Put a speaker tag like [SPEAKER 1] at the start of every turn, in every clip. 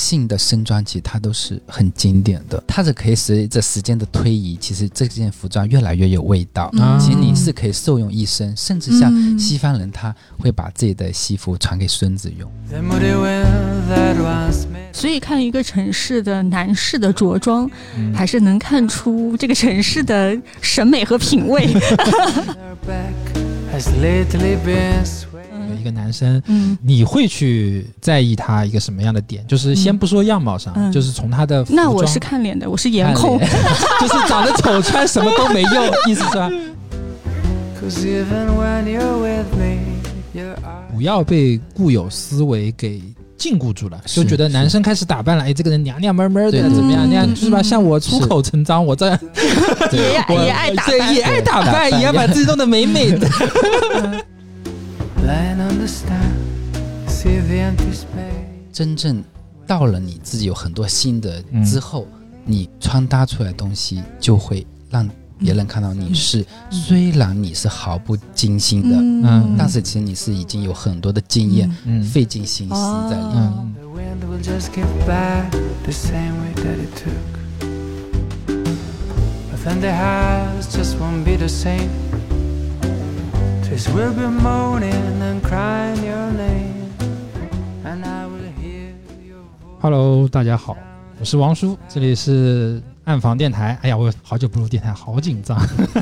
[SPEAKER 1] 性的身装其实它都是很经典的，它是可以随着时间的推移，其实这件服装越来越有味道。
[SPEAKER 2] 嗯
[SPEAKER 1] 其实你是可以受用一生，甚至像
[SPEAKER 3] 嗯
[SPEAKER 1] 西方人，他会把自己的西服传给孙子用。
[SPEAKER 3] 所以看一个城市的男士的着装，
[SPEAKER 2] 嗯
[SPEAKER 3] 还是能看出这个城市的审美和品味。
[SPEAKER 2] 一个男生，
[SPEAKER 3] 嗯，
[SPEAKER 2] 你会去在意他一个什么样的点？就是先不说样貌上，
[SPEAKER 3] 嗯
[SPEAKER 2] 就是从他的服装
[SPEAKER 3] 那我是看脸的，我是颜控。
[SPEAKER 2] 就是长得丑，穿什么都没用，意思是吧
[SPEAKER 4] ？Cause even when you're with me, your eyes
[SPEAKER 2] 不要被固有思维给禁锢住了，就觉得男生开始打扮了，哎，这个人娘娘们儿的，怎么样？
[SPEAKER 3] 嗯
[SPEAKER 2] 那样是吧？
[SPEAKER 3] 嗯
[SPEAKER 2] 像我出口成章，我这样
[SPEAKER 3] 也也爱打扮
[SPEAKER 2] 也爱打扮也要把自己弄得美美的。
[SPEAKER 1] 真正到了你自己有很多新的
[SPEAKER 2] 嗯
[SPEAKER 1] 之后，你穿搭出来的东西就会让别人看到你是，虽然你是毫不精心的，
[SPEAKER 2] 嗯。
[SPEAKER 1] 但是其实你是已经有很多的经验，
[SPEAKER 2] 嗯。
[SPEAKER 1] 费尽心思在里面。
[SPEAKER 2] 嗯
[SPEAKER 4] ，The wind will this will be morning and then cry nearly and i will hear you。哈
[SPEAKER 2] 喽，大家好，我是王叔，这里是暗房电台。哎呀，我好久不录电台，好紧张。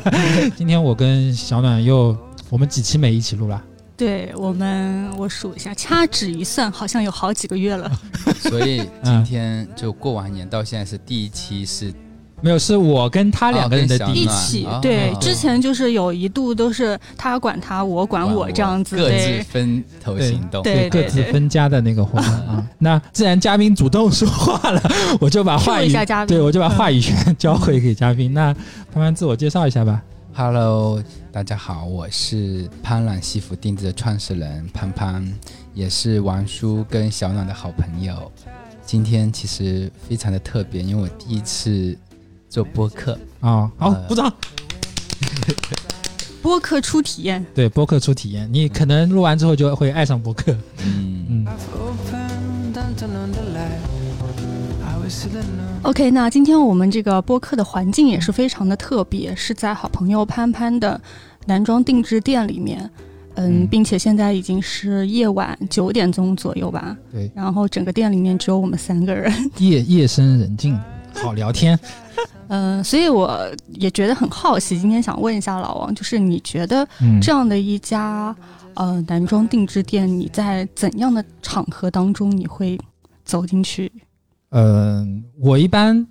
[SPEAKER 2] 今天我跟小暖又，我们几期没一起录了。
[SPEAKER 3] 对，我们，我数一下，掐指一算，好像有好几个月了。
[SPEAKER 1] 所以今天就过完年到现在是第一期是。
[SPEAKER 2] 没有，是我跟他两个人的
[SPEAKER 1] 哦
[SPEAKER 3] 一。起，对
[SPEAKER 1] 哦，
[SPEAKER 3] 之前就是有一度都是他管他，我管我这样子，
[SPEAKER 1] 各自，分头行动。
[SPEAKER 3] 对
[SPEAKER 2] 各自分家的那个活动啊。那既然嘉宾主动说话了，我就把话语
[SPEAKER 3] 一下嘉宾
[SPEAKER 2] 对我就把
[SPEAKER 3] 嗯
[SPEAKER 2] 话语权交回给嘉宾。那潘潘自我介绍一下吧。
[SPEAKER 1] Hello，大家好，我是潘冉西服定制的创始人潘潘，也是王叔跟小暖的好朋友。今天其实非常的特别，因为我第一次做播客，
[SPEAKER 2] 啊，好，
[SPEAKER 1] 呃
[SPEAKER 2] 鼓掌。
[SPEAKER 3] 播客初体验。
[SPEAKER 2] 对，播客初体验，你可能录完之后就会爱上播客。
[SPEAKER 1] 嗯.
[SPEAKER 3] OK，那今天我们这个播客的环境也是非常的特别，是在好朋友潘潘的男装定制店里面。嗯，
[SPEAKER 2] 嗯
[SPEAKER 3] 并且现在已经是夜晚九点钟左右吧。
[SPEAKER 2] 对，
[SPEAKER 3] 然后整个店里面只有我们三个人。
[SPEAKER 2] 夜夜深人静，好聊天。
[SPEAKER 3] 嗯，所以我也觉得很好奇，今天想问一下老王，就是你觉得
[SPEAKER 2] 嗯，
[SPEAKER 3] 这样的一家呃男装定制店，你在怎样的场合当中你会走进去？
[SPEAKER 2] 呃，我一般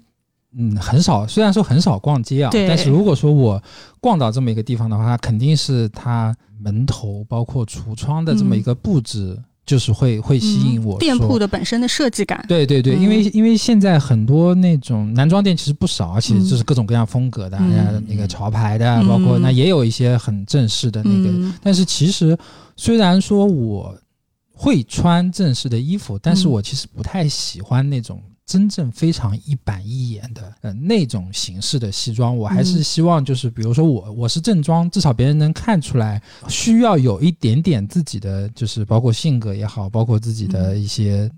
[SPEAKER 2] 嗯很少，虽然说很少逛街啊，但是如果说我逛到这么一个地方的话，肯定是它门头包括橱窗的这么一个布置，就是会会吸引我、
[SPEAKER 3] 嗯店铺的本身的设计感。
[SPEAKER 2] 对对对，
[SPEAKER 3] 嗯
[SPEAKER 2] 因为因为现在很多那种男装店其实不少，而且就是各种各样风格的，那个潮牌的，
[SPEAKER 3] 嗯
[SPEAKER 2] 包括那也有一些很正式的那个。
[SPEAKER 3] 嗯
[SPEAKER 2] 但是其实虽然说我会穿正式的衣服，但是
[SPEAKER 3] 嗯
[SPEAKER 2] 我其实不太喜欢那种。真正非常一板一眼的呃那种形式的西装，我还是
[SPEAKER 3] 嗯。
[SPEAKER 2] 希望就是比如说我我是正装，至少别人能看出来，需要有一点点自己的就是包括性格也好，包括自己的一些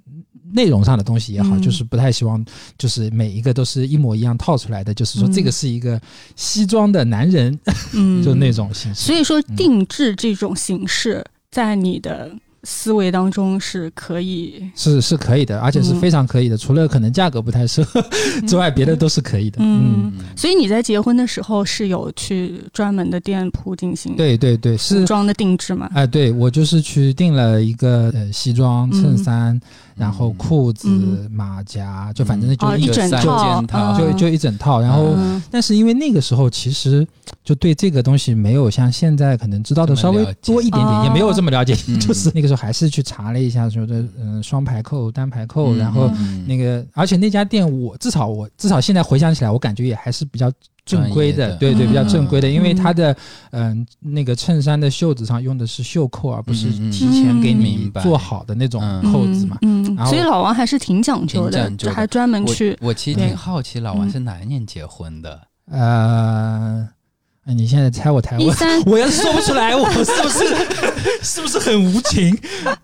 [SPEAKER 2] 内容上的东西也好，
[SPEAKER 3] 嗯。
[SPEAKER 2] 就是不太希望就是每一个都是一模一样套出来的，就是说
[SPEAKER 3] 嗯。
[SPEAKER 2] 这个是一个西装的男人，
[SPEAKER 3] 嗯。
[SPEAKER 2] 就那种形式。
[SPEAKER 3] 所以说，定制这种形式在你的思维当中是可以，
[SPEAKER 2] 是是可以的，而且是非常可以的，除了可能价格不太适合之外，别的都是可以的。嗯，
[SPEAKER 3] 嗯，所以你在结婚的时候是有去专门的店铺进行
[SPEAKER 2] 对对对，是。
[SPEAKER 3] 服装的定制吗？
[SPEAKER 2] 哎、对我就是去订了一个呃西装、衬衫，然后裤子、
[SPEAKER 3] 嗯。
[SPEAKER 2] 马甲，就反正就
[SPEAKER 3] 哦，
[SPEAKER 2] 一
[SPEAKER 3] 整
[SPEAKER 1] 三
[SPEAKER 3] 套。
[SPEAKER 1] 件，套
[SPEAKER 2] 就就一整套。然后，
[SPEAKER 3] 嗯。
[SPEAKER 2] 但是因为那个时候其实就对这个东西没有像现在可能知道的稍微多一点点，
[SPEAKER 3] 哦。
[SPEAKER 2] 也没有这么了解。
[SPEAKER 1] 嗯。
[SPEAKER 2] 就是那个时候还是去查了一下，说的嗯双排扣、单排扣，然后
[SPEAKER 1] 嗯。
[SPEAKER 2] 那个，而且那家店我至少我至少现在回想起来，我感觉也还是比较正规的，
[SPEAKER 1] 的。
[SPEAKER 2] 对对，
[SPEAKER 3] 嗯
[SPEAKER 2] 比较正规的，因为
[SPEAKER 3] 嗯。
[SPEAKER 2] 它的嗯、那个衬衫的袖子上用的是袖扣，而不是提前给你做好的那种
[SPEAKER 1] 嗯。
[SPEAKER 2] 扣子嘛。
[SPEAKER 3] 嗯，嗯。所以老王还是挺讲究的还专门去
[SPEAKER 1] 我我其实挺好奇，老王
[SPEAKER 3] 嗯。
[SPEAKER 1] 是哪一年结婚的？
[SPEAKER 2] 呃，哎你现在猜我台我 我要是说不出来，我是不是 是不是很无情？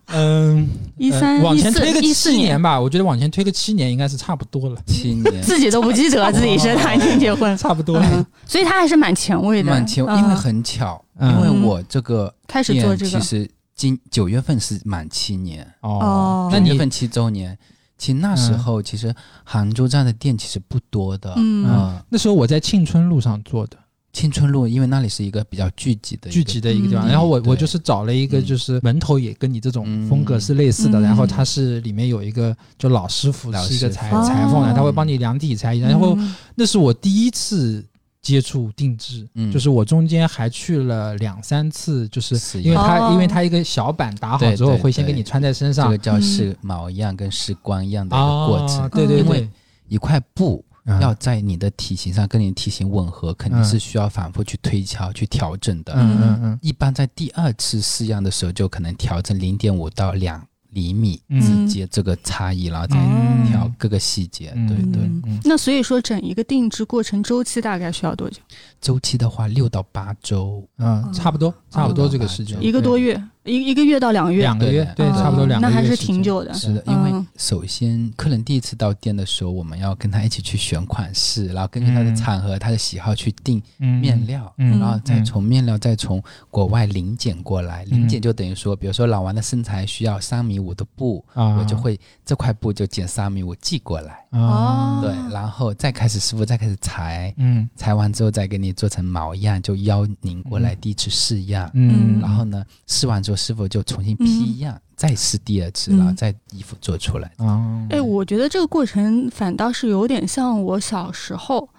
[SPEAKER 2] 嗯，
[SPEAKER 3] 一三
[SPEAKER 2] 呃往前
[SPEAKER 3] 一四
[SPEAKER 2] 推个七年吧，我觉得往前推个七年应该是差不多了，
[SPEAKER 1] 七年，
[SPEAKER 3] 自己都不记得自己是哪一年结婚，
[SPEAKER 2] 差不多了。
[SPEAKER 3] 嗯，所以他还是蛮前卫的，
[SPEAKER 1] 蛮前，
[SPEAKER 3] 卫
[SPEAKER 1] 因为很巧，
[SPEAKER 2] 嗯
[SPEAKER 1] 因为我这个
[SPEAKER 3] 开始做这个，
[SPEAKER 1] 其实今九月份是满七年，
[SPEAKER 2] 哦
[SPEAKER 3] 哦，
[SPEAKER 2] 那你
[SPEAKER 1] 份七周年。其实那时
[SPEAKER 2] 嗯
[SPEAKER 1] 候，其实杭州站的店其实不多的。
[SPEAKER 3] 嗯
[SPEAKER 1] 嗯，
[SPEAKER 2] 那时候我在庆春路上做的
[SPEAKER 1] 青春路，因为那里是一个比较聚集的
[SPEAKER 2] 聚集的一个地方，
[SPEAKER 3] 嗯
[SPEAKER 2] 然后我我就是找了一个
[SPEAKER 1] 嗯。
[SPEAKER 2] 就是门头也跟你这种风格是类似的，
[SPEAKER 3] 嗯。
[SPEAKER 2] 然后它是里面有一个就老师傅
[SPEAKER 1] 老
[SPEAKER 2] 是一个裁裁缝的，
[SPEAKER 3] 哦
[SPEAKER 2] 他会帮你量体裁衣，然后
[SPEAKER 3] 嗯。
[SPEAKER 2] 那是我第一次接触定制，
[SPEAKER 1] 嗯。
[SPEAKER 2] 就是我中间还去了两三次，就是因为它、
[SPEAKER 3] 哦。
[SPEAKER 2] 因为它一个小板打好之后会先给你穿在身上。
[SPEAKER 1] 这个叫
[SPEAKER 3] 嗯。
[SPEAKER 1] 试毛样跟试光一样的一个过程。
[SPEAKER 2] 啊，对对对。
[SPEAKER 1] 一块布
[SPEAKER 2] 嗯
[SPEAKER 1] 要在你的体型上跟你的体型吻合，肯定是需要反复去推敲、去调整的。
[SPEAKER 2] 嗯嗯嗯。
[SPEAKER 1] 一般在第二次试样的时候，就可能调整零点五到两厘米
[SPEAKER 2] 嗯。
[SPEAKER 1] 之间这个差异，然后再
[SPEAKER 2] 嗯。
[SPEAKER 1] 调各个细节。
[SPEAKER 2] 嗯
[SPEAKER 1] 对对，
[SPEAKER 3] 那所以说，整一个定制过程周期大概需要多久？
[SPEAKER 1] 周期的话六到八周，
[SPEAKER 2] 嗯，差不多差不多这个时间，
[SPEAKER 1] 嗯
[SPEAKER 3] 一个多月，一一个月到两个月，
[SPEAKER 2] 两个月，对，
[SPEAKER 3] 哦
[SPEAKER 2] 差不多两个月，
[SPEAKER 3] 那还是挺。久的。
[SPEAKER 1] 是的，
[SPEAKER 3] 嗯
[SPEAKER 1] 因为首先客人第一次到店的时候，我们要跟他一起去选款式，然后根据他的
[SPEAKER 2] 嗯
[SPEAKER 1] 场合、他的喜好去定
[SPEAKER 2] 嗯
[SPEAKER 1] 面料，
[SPEAKER 2] 嗯
[SPEAKER 1] 然后再
[SPEAKER 2] 嗯
[SPEAKER 1] 从面料再从国外零检过来。零
[SPEAKER 2] 嗯。
[SPEAKER 1] 检就等于说，比如说老王的身材需要三米五的布，
[SPEAKER 2] 啊，
[SPEAKER 1] 我就会这块布就减三米五寄过来。
[SPEAKER 2] 哦，
[SPEAKER 1] 对，然后再开始师傅再开始裁，
[SPEAKER 2] 嗯。
[SPEAKER 1] 裁完之后再给你做成毛样，就邀您过来第一次试样。
[SPEAKER 2] 嗯，
[SPEAKER 1] 然后呢，试完之后，师傅就重新批样，再试第二次，
[SPEAKER 3] 嗯
[SPEAKER 1] 然后再衣服做出来。
[SPEAKER 2] 嗯，
[SPEAKER 3] 哎，我觉得这个过程反倒是有点像我小时候。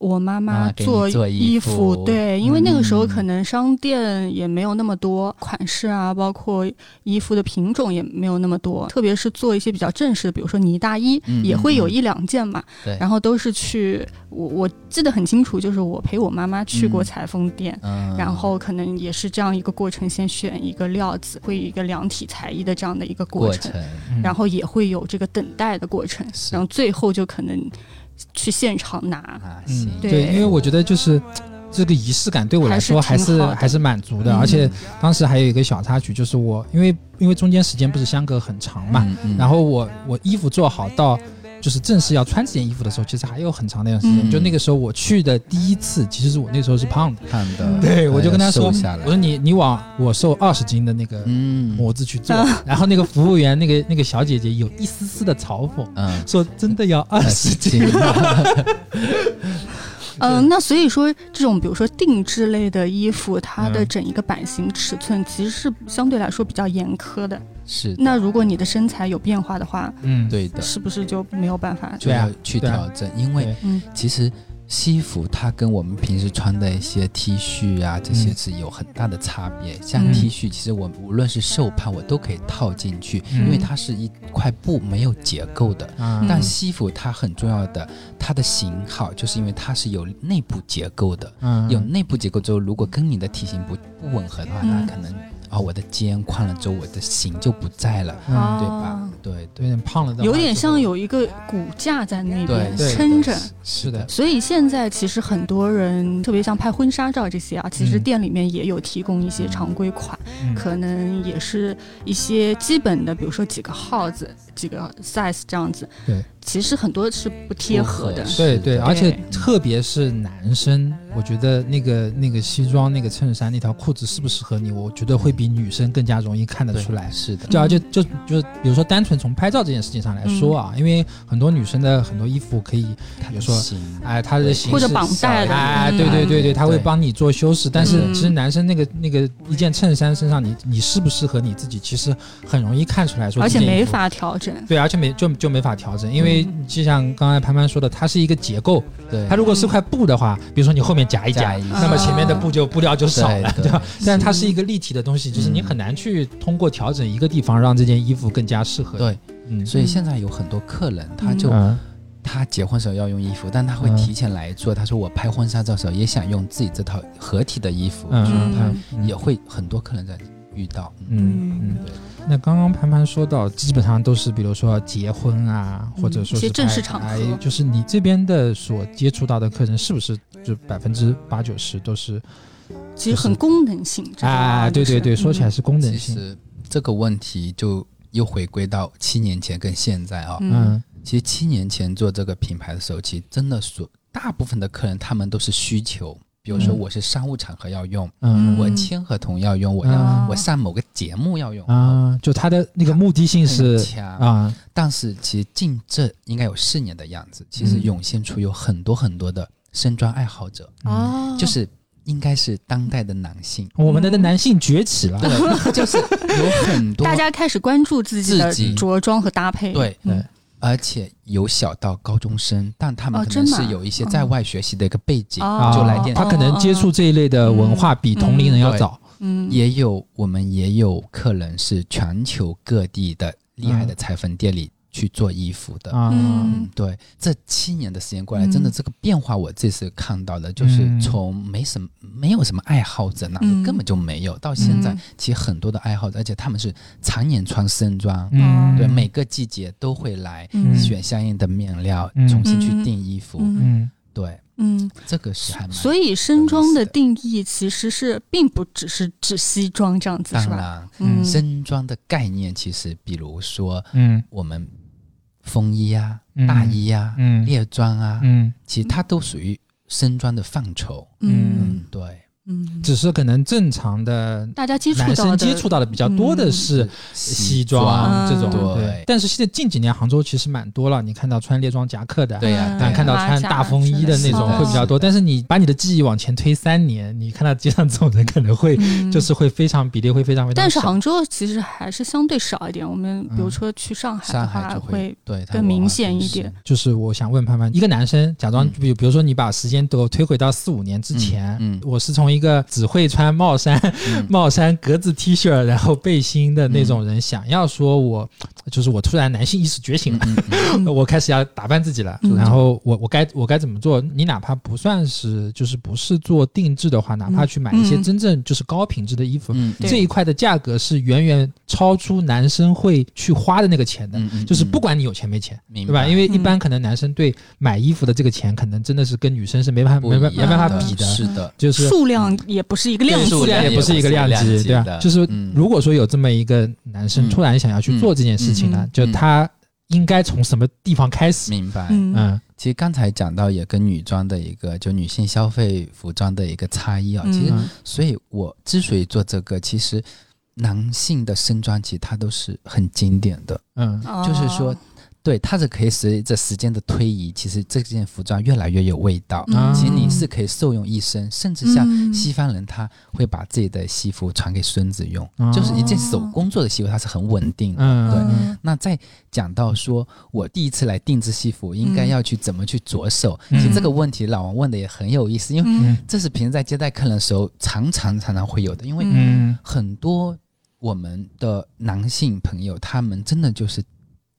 [SPEAKER 3] 我妈妈做
[SPEAKER 1] 做衣
[SPEAKER 3] 衣
[SPEAKER 1] 服
[SPEAKER 3] 对，因为那个时候
[SPEAKER 1] 嗯。
[SPEAKER 3] 可能商店也没有那么多款式啊，包括衣服的品种也没有那么多，特别是做一些比较正式的，比如说呢大衣，
[SPEAKER 1] 嗯
[SPEAKER 3] 也会有一两件嘛。
[SPEAKER 1] 对，
[SPEAKER 3] 然后都是去，我我记得很清楚，就是我陪我妈妈去过
[SPEAKER 1] 嗯。
[SPEAKER 3] 裁缝店，
[SPEAKER 1] 嗯
[SPEAKER 3] 然后可能也是这样一个过程，先选一个料子，会有一个量体裁衣的这样的一个过程，然后也会有这个等待的过程，然后最后就可能去现场拿。
[SPEAKER 1] 啊，
[SPEAKER 2] 嗯
[SPEAKER 1] 行，
[SPEAKER 3] 对
[SPEAKER 2] 对，因为我觉得就是这个仪式感对我来说还
[SPEAKER 3] 还是
[SPEAKER 2] 还是满足的，
[SPEAKER 3] 嗯
[SPEAKER 2] 而且当时还有一个小插曲，就是我因为因为中间时间不是相隔很长嘛，
[SPEAKER 1] 嗯嗯
[SPEAKER 2] 然后我我衣服做好到。就是正式要穿这件衣服的时候，其实还有很长的一段时间。
[SPEAKER 3] 嗯。
[SPEAKER 2] 就那个时候我去的第一次，其实是我那时候是胖的，
[SPEAKER 1] 胖的，
[SPEAKER 2] 对我就跟他
[SPEAKER 1] 哎
[SPEAKER 2] 说我说你你往我瘦二十斤的那个
[SPEAKER 1] 嗯。
[SPEAKER 2] 模子去做，然后那个服务员那个那个小姐姐有一丝丝的嘲讽，
[SPEAKER 1] 嗯，
[SPEAKER 2] 说真的要二十斤，
[SPEAKER 3] 嗯，那所以说这种比如说定制类的衣服，它的
[SPEAKER 2] 嗯。
[SPEAKER 3] 整一个版型尺寸其实是相对来说比较严苛的。
[SPEAKER 1] 是的。
[SPEAKER 3] 那如果你的身材有变化的话，
[SPEAKER 2] 嗯，
[SPEAKER 1] 对的，
[SPEAKER 3] 是不是就没有办法？
[SPEAKER 1] 就要去调整，因为
[SPEAKER 3] 嗯。
[SPEAKER 1] 其实西服它跟我们平时穿的一些 T 恤啊，这些
[SPEAKER 2] 嗯
[SPEAKER 1] 是有很大的差别。像
[SPEAKER 3] 嗯
[SPEAKER 1] T 恤，其实我无论是瘦胖，我都可以套进去，
[SPEAKER 2] 嗯
[SPEAKER 1] 因为它是一块布，没有结构的。
[SPEAKER 2] 啊
[SPEAKER 1] 但西服它很重要的，它的型号，就是因为它是有内部结构的。
[SPEAKER 2] 嗯
[SPEAKER 1] 有内部结构之后，如果跟你的体型不不吻合的话，
[SPEAKER 3] 嗯
[SPEAKER 1] 那可能啊、我的肩宽了之后，我的形就不在了，对吧？对
[SPEAKER 2] 有点胖了的，
[SPEAKER 3] 有点像有一个骨架在那边，撑着。
[SPEAKER 2] 是的，
[SPEAKER 3] 所以现在其实很多人，特别像拍婚纱照这些啊，其实
[SPEAKER 2] 嗯
[SPEAKER 3] 店里面也有提供一些常规款，
[SPEAKER 2] 嗯
[SPEAKER 3] 可能也是一些基本的，比如说几个号子、几个 size 这样子。
[SPEAKER 2] 对，
[SPEAKER 3] 其实很多是不贴合的
[SPEAKER 1] 合。
[SPEAKER 2] 对对，而且特别是男生，我觉得那个那个西装、那个衬衫、那条裤子适不适合你，我觉得会比女生更加容易看得出来。
[SPEAKER 1] 是的，
[SPEAKER 2] 就而且就就比如说单纯从拍照这件事情上来说啊，因为很多女生的很多衣服可以，比如说哎，它的形式
[SPEAKER 3] 或者绑带的
[SPEAKER 2] 哎，
[SPEAKER 3] 嗯
[SPEAKER 2] 对对对对，她会帮你做修饰。但是
[SPEAKER 3] 嗯
[SPEAKER 2] 其实男生那个那个一件衬衫身上，你你适不适合你自己，其实很容易看出来说，
[SPEAKER 3] 而且没。法调整。
[SPEAKER 2] 对，而且没就就没法调整，因为就像刚才潘潘说的，它是一个结构。
[SPEAKER 1] 对
[SPEAKER 2] 它如果是块布的话，比如说你后面夹一夹
[SPEAKER 1] 夹，一
[SPEAKER 2] 那么前面的布就布料就少了，
[SPEAKER 1] 对
[SPEAKER 2] 对。吧？但是它是一个立体的东西，就是你
[SPEAKER 1] 嗯
[SPEAKER 2] 很难去通过调整一个地方让这件衣服更加适合。
[SPEAKER 1] 对，
[SPEAKER 2] 嗯，
[SPEAKER 1] 所以现在有很多客人，他就
[SPEAKER 2] 嗯。
[SPEAKER 1] 他结婚时候要用衣服，但他会
[SPEAKER 2] 嗯
[SPEAKER 1] 提前来做。他说我拍婚纱照的时候也想用自己这套合体的衣服，
[SPEAKER 2] 嗯。
[SPEAKER 1] 也会很多客人在遇到。嗯，
[SPEAKER 2] 嗯。那刚刚盘盘说到，基本上都是比如说结婚啊，
[SPEAKER 3] 嗯
[SPEAKER 2] 或者说是
[SPEAKER 3] 一些正式
[SPEAKER 2] 拍
[SPEAKER 3] 场合。
[SPEAKER 2] 哎就是你这边的所接触到的客人，是不是就百分之八九十都是
[SPEAKER 3] 其实很功能性。啊
[SPEAKER 2] 对对对，说起来
[SPEAKER 3] 嗯。
[SPEAKER 2] 是功能
[SPEAKER 1] 其
[SPEAKER 2] 性，
[SPEAKER 1] 实这个问题就又回归到七年前跟现在啊、
[SPEAKER 3] 嗯。
[SPEAKER 2] 嗯。
[SPEAKER 1] 其实七年前做这个品牌的时候，其实真的所大部分的客人他们都是需求，比如说
[SPEAKER 2] 嗯。
[SPEAKER 1] 我是商务场合要用，
[SPEAKER 2] 嗯。
[SPEAKER 1] 我签合同要用，我要、
[SPEAKER 2] 啊
[SPEAKER 1] 我上某个节目要用，
[SPEAKER 2] 啊，就它的那个目的性是
[SPEAKER 1] 很强。
[SPEAKER 2] 啊，
[SPEAKER 1] 但是其实近这应该有四年的样子，其实
[SPEAKER 2] 嗯。
[SPEAKER 1] 涌现出有很多很多的身装爱好者，
[SPEAKER 3] 哦，
[SPEAKER 1] 就是应该是当代的男性，
[SPEAKER 2] 我们的男性崛起了，
[SPEAKER 1] 对，就是有很多
[SPEAKER 3] 大家开始关注自己的
[SPEAKER 1] 自己
[SPEAKER 3] 着装和搭配。
[SPEAKER 1] 对
[SPEAKER 3] 嗯。
[SPEAKER 1] 而且有小到高中生，但他们
[SPEAKER 3] 哦
[SPEAKER 1] 可能是有一些在外学习的一个背景，
[SPEAKER 3] 哦。
[SPEAKER 1] 就来电
[SPEAKER 2] 他可能接触这一类的文化比同龄人要早，
[SPEAKER 3] 嗯，
[SPEAKER 1] 也有我们也有客人是全球各地的厉害的裁缝店里去做衣服的。
[SPEAKER 2] 啊，
[SPEAKER 3] 嗯
[SPEAKER 1] 嗯，对，这七年的时间过来，
[SPEAKER 3] 嗯。
[SPEAKER 1] 真的这个变化，我这次看到的，就是
[SPEAKER 2] 嗯。
[SPEAKER 1] 从没什么没有什么爱好者，那
[SPEAKER 3] 嗯。
[SPEAKER 1] 根本就没有，到现在
[SPEAKER 3] 嗯。
[SPEAKER 1] 其实很多的爱好者，而且他们是常年穿身装，
[SPEAKER 2] 嗯，
[SPEAKER 1] 对，每个季节都会来
[SPEAKER 3] 嗯。
[SPEAKER 1] 选相应的面料，
[SPEAKER 2] 嗯。
[SPEAKER 1] 重新去订衣服。
[SPEAKER 3] 嗯。
[SPEAKER 2] 嗯。
[SPEAKER 1] 对，
[SPEAKER 3] 嗯，
[SPEAKER 1] 这个是还蛮。
[SPEAKER 3] 所以身装的定义其实是并不只是指西装这样子，是吧？
[SPEAKER 1] 当然，
[SPEAKER 3] 嗯，
[SPEAKER 1] 身装的概念其实，比如说
[SPEAKER 2] 嗯。
[SPEAKER 1] 我们风衣啊、
[SPEAKER 2] 嗯
[SPEAKER 1] 大衣啊、
[SPEAKER 2] 嗯。
[SPEAKER 1] 猎装啊，
[SPEAKER 2] 嗯。
[SPEAKER 1] 其实它都属于身装的范畴。
[SPEAKER 3] 嗯。
[SPEAKER 1] 嗯，对，
[SPEAKER 3] 嗯，
[SPEAKER 2] 只是可能正常的
[SPEAKER 3] 大家接触
[SPEAKER 2] 男生
[SPEAKER 3] 到的
[SPEAKER 2] 接触到的比较多的是西装这种，
[SPEAKER 3] 嗯
[SPEAKER 1] 对
[SPEAKER 2] 但是现在近几年杭州其实蛮多了，你看到穿猎装夹克的，
[SPEAKER 1] 对呀但
[SPEAKER 2] 看到穿大风衣的那种会比较多。但是你把你的记忆往前推三年，你看到街上这种人可能会
[SPEAKER 3] 嗯
[SPEAKER 2] 就是会非常比例会非常非常。
[SPEAKER 3] 但是杭州其实还是相对少一点。我们比如
[SPEAKER 2] 嗯
[SPEAKER 3] 说去上海的
[SPEAKER 1] 上海
[SPEAKER 3] 话，
[SPEAKER 1] 就
[SPEAKER 3] 会
[SPEAKER 1] 对
[SPEAKER 3] 更明显一点。
[SPEAKER 2] 就是我想问潘潘，一个男生假装
[SPEAKER 1] 嗯
[SPEAKER 2] 比比如说你把时间都推回到四五年之前，
[SPEAKER 1] 嗯嗯
[SPEAKER 2] 我是从一个只会穿帽衫、
[SPEAKER 1] 嗯。
[SPEAKER 2] 帽衫格子 T 恤然后背心的那种人，想要说我就是我突然男性意识觉醒了。
[SPEAKER 1] 嗯嗯嗯。
[SPEAKER 2] 我开始要打扮自己了，
[SPEAKER 3] 嗯。
[SPEAKER 2] 然后我我该我该怎么做？你哪怕不算是就是不是做定制的话，哪怕去买一些
[SPEAKER 3] 嗯
[SPEAKER 2] 真正就是高品质的衣服，这一块的价格是远远超出男生会去花的那个钱的。
[SPEAKER 1] 嗯嗯
[SPEAKER 2] 就是不管你有钱没钱，对吧？因为一般可能男生对买衣服的这个钱，可能真的是跟女生是没办法没办没办法比的，
[SPEAKER 1] 是的，
[SPEAKER 2] 就是
[SPEAKER 3] 数量也不是一个量级
[SPEAKER 2] 数量，也不是一个量级，对吧？就是
[SPEAKER 1] 嗯。
[SPEAKER 2] 如果说有这么一个男生
[SPEAKER 1] 嗯。
[SPEAKER 2] 突然想要去做这件事情呢
[SPEAKER 3] 嗯，
[SPEAKER 2] 就他应该从什么地方开始？
[SPEAKER 1] 明白。
[SPEAKER 3] 嗯。
[SPEAKER 2] 嗯。
[SPEAKER 1] 其实刚才讲到也跟女装的一个就女性消费服装的一个差异啊，
[SPEAKER 3] 嗯。
[SPEAKER 1] 其实
[SPEAKER 2] 嗯。
[SPEAKER 1] 所以我之所以做这个，其实男性的身装其实它都是很经典的，
[SPEAKER 2] 嗯。
[SPEAKER 1] 就是说
[SPEAKER 3] 哦
[SPEAKER 1] 对，它是可以随着时间的推移，其实这件服装越来越有味道。
[SPEAKER 2] 嗯
[SPEAKER 1] 其实你是可以受用一生，甚至像
[SPEAKER 3] 嗯
[SPEAKER 1] 西方人，他会把自己的西服传给孙子用，
[SPEAKER 2] 哦
[SPEAKER 1] 就是一件手工做的西服，它是很稳定的。
[SPEAKER 2] 嗯，
[SPEAKER 1] 对
[SPEAKER 2] 嗯
[SPEAKER 1] 那再讲到说，我第一次来定制西服，应该要去怎么去着手？
[SPEAKER 2] 嗯
[SPEAKER 1] 其实这个问题老王问的也很有意思，因为
[SPEAKER 3] 嗯
[SPEAKER 1] 这是平时在接待客人的时候常常常常会有的，因为
[SPEAKER 2] 嗯
[SPEAKER 1] 很多我们的男性朋友，他们真的就是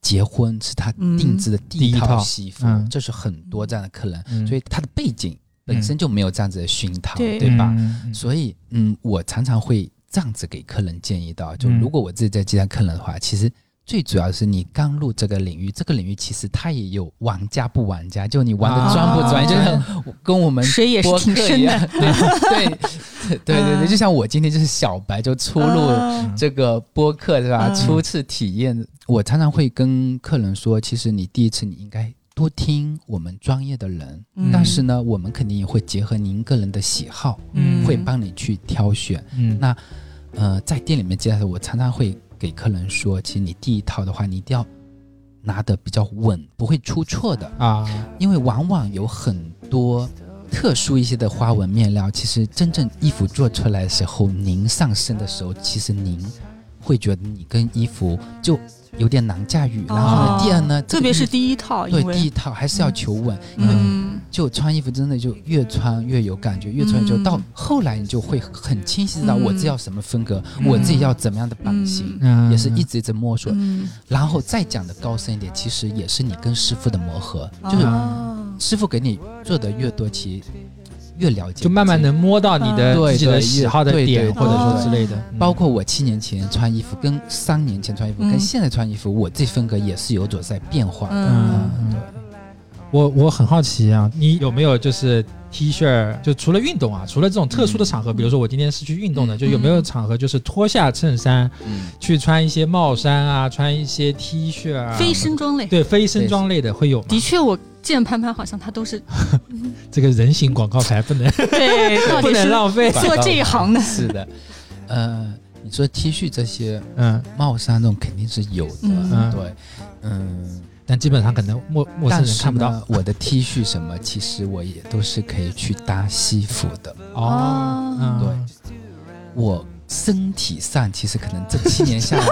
[SPEAKER 1] 结婚是他定制的第一
[SPEAKER 2] 套
[SPEAKER 1] 套西服，
[SPEAKER 2] 嗯。
[SPEAKER 1] 这是很多这样的客人，
[SPEAKER 2] 嗯。
[SPEAKER 1] 所以他的背景本身就没有这样子的熏陶，
[SPEAKER 3] 对
[SPEAKER 1] 对。吧？
[SPEAKER 2] 嗯。
[SPEAKER 1] 所以，嗯，我常常会这样子给客人建议到，就
[SPEAKER 2] 嗯。
[SPEAKER 1] 如果我自己在接待客人的话，其实最主要是你刚入这个领域，这个领域其实它也有玩家不玩家，就你玩的专不专业，
[SPEAKER 2] 啊
[SPEAKER 1] 就像跟我们
[SPEAKER 3] 水也是
[SPEAKER 1] 播客
[SPEAKER 3] 挺深的。
[SPEAKER 1] 一样，对对对对就像我今天就是小白，就初入
[SPEAKER 3] 啊
[SPEAKER 1] 这个播客是吧？
[SPEAKER 3] 嗯。
[SPEAKER 1] 初次体验，我常常会跟客人说，其实你第一次你应该多听我们专业的人，
[SPEAKER 3] 嗯。
[SPEAKER 1] 但是呢，我们肯定也会结合您个人的喜好，
[SPEAKER 2] 嗯。
[SPEAKER 1] 会帮你去挑选。
[SPEAKER 2] 嗯。
[SPEAKER 1] 那呃，在店里面接待的时，我常常会给客人说，其实你第一套的话，你一定要拿得比较稳，不会出错的，
[SPEAKER 2] 啊
[SPEAKER 1] 因为往往有很多。特殊一些的花纹面料，其实真正衣服做出来的时候，您上身的时候，其实您会觉得你跟衣服就有点难驾驭。然后呢，
[SPEAKER 3] 哦
[SPEAKER 1] 第二呢，
[SPEAKER 3] 特别是第一套，
[SPEAKER 1] 对第一套还是要求稳，因为
[SPEAKER 3] 嗯。
[SPEAKER 1] 就穿衣服真的就越穿越有感觉，越穿越就
[SPEAKER 3] 嗯。
[SPEAKER 1] 到后来你就会很清晰知道
[SPEAKER 3] 嗯
[SPEAKER 1] 我自己要什么风格，
[SPEAKER 2] 嗯。
[SPEAKER 1] 我自己要怎么样的版型，
[SPEAKER 2] 嗯。
[SPEAKER 1] 也是一直一直摸索。
[SPEAKER 3] 嗯，
[SPEAKER 1] 然后再讲的高深一点，其实也是你跟师傅的磨合，就是
[SPEAKER 3] 哦
[SPEAKER 1] 师傅给你做的越多，其实越了解，
[SPEAKER 2] 就慢慢能。摸到你的自己。的喜好的点，或者说之类的，嗯。
[SPEAKER 1] 包括我七年前穿衣服，跟三年前穿衣服，
[SPEAKER 3] 嗯。
[SPEAKER 1] 跟现在穿衣服，我这风格也是有所在变化。
[SPEAKER 3] 嗯。
[SPEAKER 2] 嗯，我我很好奇啊，你有没有就是 T 恤，就除了运动啊，除了这种特殊的场合，比如说我今天是去运动的，就有没有场合就是脱下衬衫
[SPEAKER 1] 嗯，
[SPEAKER 2] 去穿一些帽衫啊，穿一些 T 恤啊，
[SPEAKER 3] 非身装类。
[SPEAKER 2] 对非身装类的会有吗？
[SPEAKER 3] 的确，我见潘潘好像他都是
[SPEAKER 2] 这个人形广告牌不能
[SPEAKER 3] 对，
[SPEAKER 2] 不能浪费。
[SPEAKER 3] 做这一行的。
[SPEAKER 1] 是的，呃，你说 T 恤这些
[SPEAKER 2] 嗯，
[SPEAKER 1] 帽衫那种肯定是有的，
[SPEAKER 3] 嗯
[SPEAKER 1] 对，嗯，
[SPEAKER 2] 但基本上可能陌陌生人看不到，
[SPEAKER 1] 我的 T 恤什么，其实我也都是可以去搭西服的。
[SPEAKER 2] 哦。嗯
[SPEAKER 1] 对我身体上其实可能这七年下来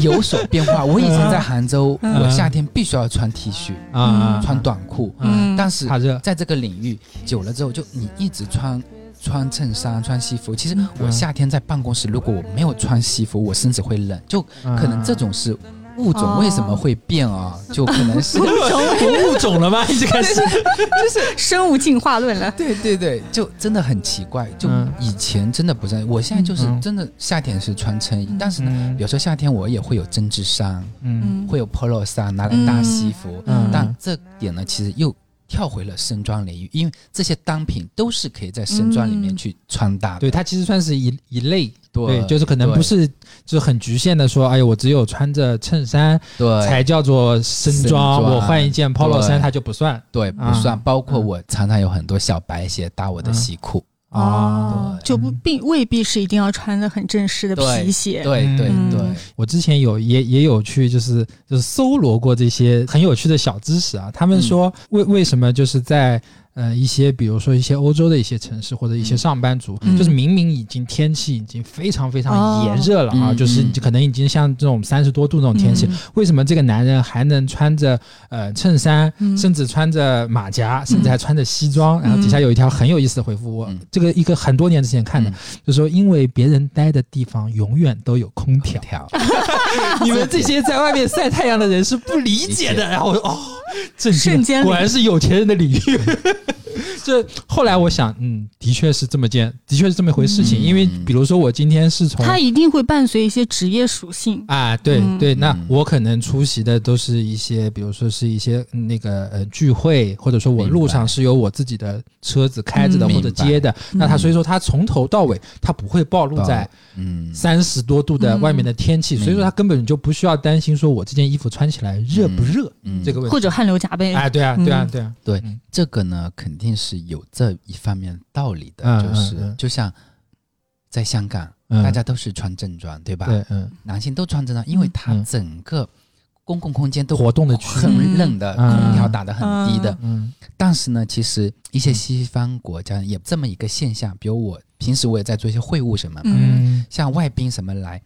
[SPEAKER 1] 有所变化。我以前在杭州，
[SPEAKER 2] 嗯
[SPEAKER 1] 我夏天必须要穿 T 恤，
[SPEAKER 2] 啊，
[SPEAKER 1] 穿短裤，但是。在这个领域久了之后，就你一直穿穿衬衫、穿西服。其实我
[SPEAKER 2] 嗯
[SPEAKER 1] 夏天在办公室，如果我没有穿西服，我身子会冷。就可能这种是物种
[SPEAKER 3] 哦
[SPEAKER 1] 为什么会变啊？就可能是
[SPEAKER 2] 物种了吗？已经开始就是。
[SPEAKER 3] 生物进化论了。
[SPEAKER 1] 对对对，就真的很奇怪。就
[SPEAKER 2] 嗯
[SPEAKER 1] 以前真的不在，我现在就是
[SPEAKER 2] 嗯
[SPEAKER 1] 真的夏天是穿衬衣，但是呢，
[SPEAKER 2] 嗯
[SPEAKER 1] 有时候夏天我也会有针织衫，
[SPEAKER 2] 嗯
[SPEAKER 1] 会有 polo 衫拿来搭西服。
[SPEAKER 2] 嗯
[SPEAKER 1] 但这点呢，其实又跳回了身装领域，因为这些单品都是可以在身装里面
[SPEAKER 3] 嗯
[SPEAKER 1] 去穿搭的。
[SPEAKER 2] 对，它其实算是一一类，
[SPEAKER 1] 对
[SPEAKER 2] 就是可能不是就是很局限的说，哎呀，我只有穿着衬衫
[SPEAKER 1] 对。
[SPEAKER 2] 才叫做身装，
[SPEAKER 1] 身装。
[SPEAKER 2] 我换一件 polo 衫它就不算。
[SPEAKER 1] 对，不
[SPEAKER 2] 啊
[SPEAKER 1] 算。包括
[SPEAKER 2] 嗯。
[SPEAKER 1] 我常常有很多小白鞋搭我的西裤。
[SPEAKER 3] 哦，
[SPEAKER 1] 对。
[SPEAKER 3] 就不并未必是一定要穿的很正式的皮鞋。
[SPEAKER 1] 对对
[SPEAKER 3] 嗯。
[SPEAKER 1] 对，
[SPEAKER 2] 我之前有也也有去就是就是搜罗过这些很有趣的小知识啊，他们说为为什么就是在呃一些比如说一些欧洲的一些城市或者一些
[SPEAKER 1] 嗯。
[SPEAKER 2] 上班族，
[SPEAKER 3] 嗯。
[SPEAKER 2] 就是明明已经天气已经非常非常
[SPEAKER 3] 哦。
[SPEAKER 2] 炎热了啊，
[SPEAKER 1] 嗯
[SPEAKER 2] 就是
[SPEAKER 1] 嗯。
[SPEAKER 2] 可能已经像这种三十多度那种天气，
[SPEAKER 3] 嗯。
[SPEAKER 2] 为什么这个男人还能穿着呃衬衫，
[SPEAKER 3] 嗯。
[SPEAKER 2] 甚至穿着马甲，甚至还穿着西装？然后底下有一条很有意思的回复，我、
[SPEAKER 1] 嗯。
[SPEAKER 2] 这个一个很多年之前看的，
[SPEAKER 1] 嗯。
[SPEAKER 2] 就说因为别人待的地方永远都有空调，
[SPEAKER 1] 条
[SPEAKER 2] 你们这些在外面晒太阳的人是不理解的。然后我说哦，
[SPEAKER 3] 瞬间
[SPEAKER 2] 果然是有钱人的领域。这后来我想，嗯，的确是这么件，的确是这么一回事情。
[SPEAKER 1] 嗯。
[SPEAKER 2] 因为比如说我今天是从
[SPEAKER 3] 它一定会伴随一些职业属性。
[SPEAKER 2] 啊，对
[SPEAKER 3] 嗯。
[SPEAKER 2] 对，那
[SPEAKER 1] 嗯。
[SPEAKER 2] 我可能出席的都是一些，比如说是一些嗯那个呃聚会，或者说我路上是有我自己的车子开着的
[SPEAKER 3] 嗯。
[SPEAKER 2] 或者接的，那他
[SPEAKER 3] 嗯
[SPEAKER 2] 所以说他从头到尾他不会暴露在
[SPEAKER 1] 嗯。
[SPEAKER 2] 三十多度的外面的天气，
[SPEAKER 1] 嗯。
[SPEAKER 2] 所以说他根本就不需要担心说我这件衣服穿起来热不热
[SPEAKER 1] 嗯。
[SPEAKER 2] 这个问题。
[SPEAKER 3] 或者汗流浃背，
[SPEAKER 2] 哎，对啊，
[SPEAKER 3] 嗯
[SPEAKER 2] 对啊，对啊，
[SPEAKER 1] 对
[SPEAKER 2] 嗯。
[SPEAKER 1] 这个呢，肯定是有这一方面道理的，
[SPEAKER 2] 嗯
[SPEAKER 1] 就是、就像在香港，
[SPEAKER 2] 嗯。
[SPEAKER 1] 大家都是穿正装，对吧？
[SPEAKER 2] 对，嗯，
[SPEAKER 1] 男性都穿正装，因为它
[SPEAKER 2] 嗯。
[SPEAKER 1] 整个公共空间都
[SPEAKER 2] 活动的区域，
[SPEAKER 1] 很冷的，
[SPEAKER 2] 嗯。
[SPEAKER 1] 空调打得很低的。
[SPEAKER 2] 嗯。
[SPEAKER 1] 但是呢，其实一些西方国家也这么一个现象，比如我平时我也在做一些会务什么，像外宾什么来，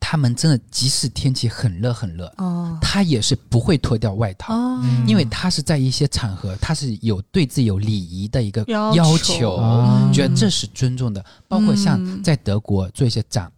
[SPEAKER 1] 他们真的即使天气很热很热，
[SPEAKER 3] 哦
[SPEAKER 1] 他也是不会脱掉外套。
[SPEAKER 3] 哦，
[SPEAKER 2] 嗯
[SPEAKER 1] 因为他是在一些场合，他是有对自己有礼仪的一个
[SPEAKER 3] 要
[SPEAKER 1] 要
[SPEAKER 3] 求
[SPEAKER 1] 觉得这是尊重的。包括像
[SPEAKER 3] 嗯
[SPEAKER 1] 在德国做一些展，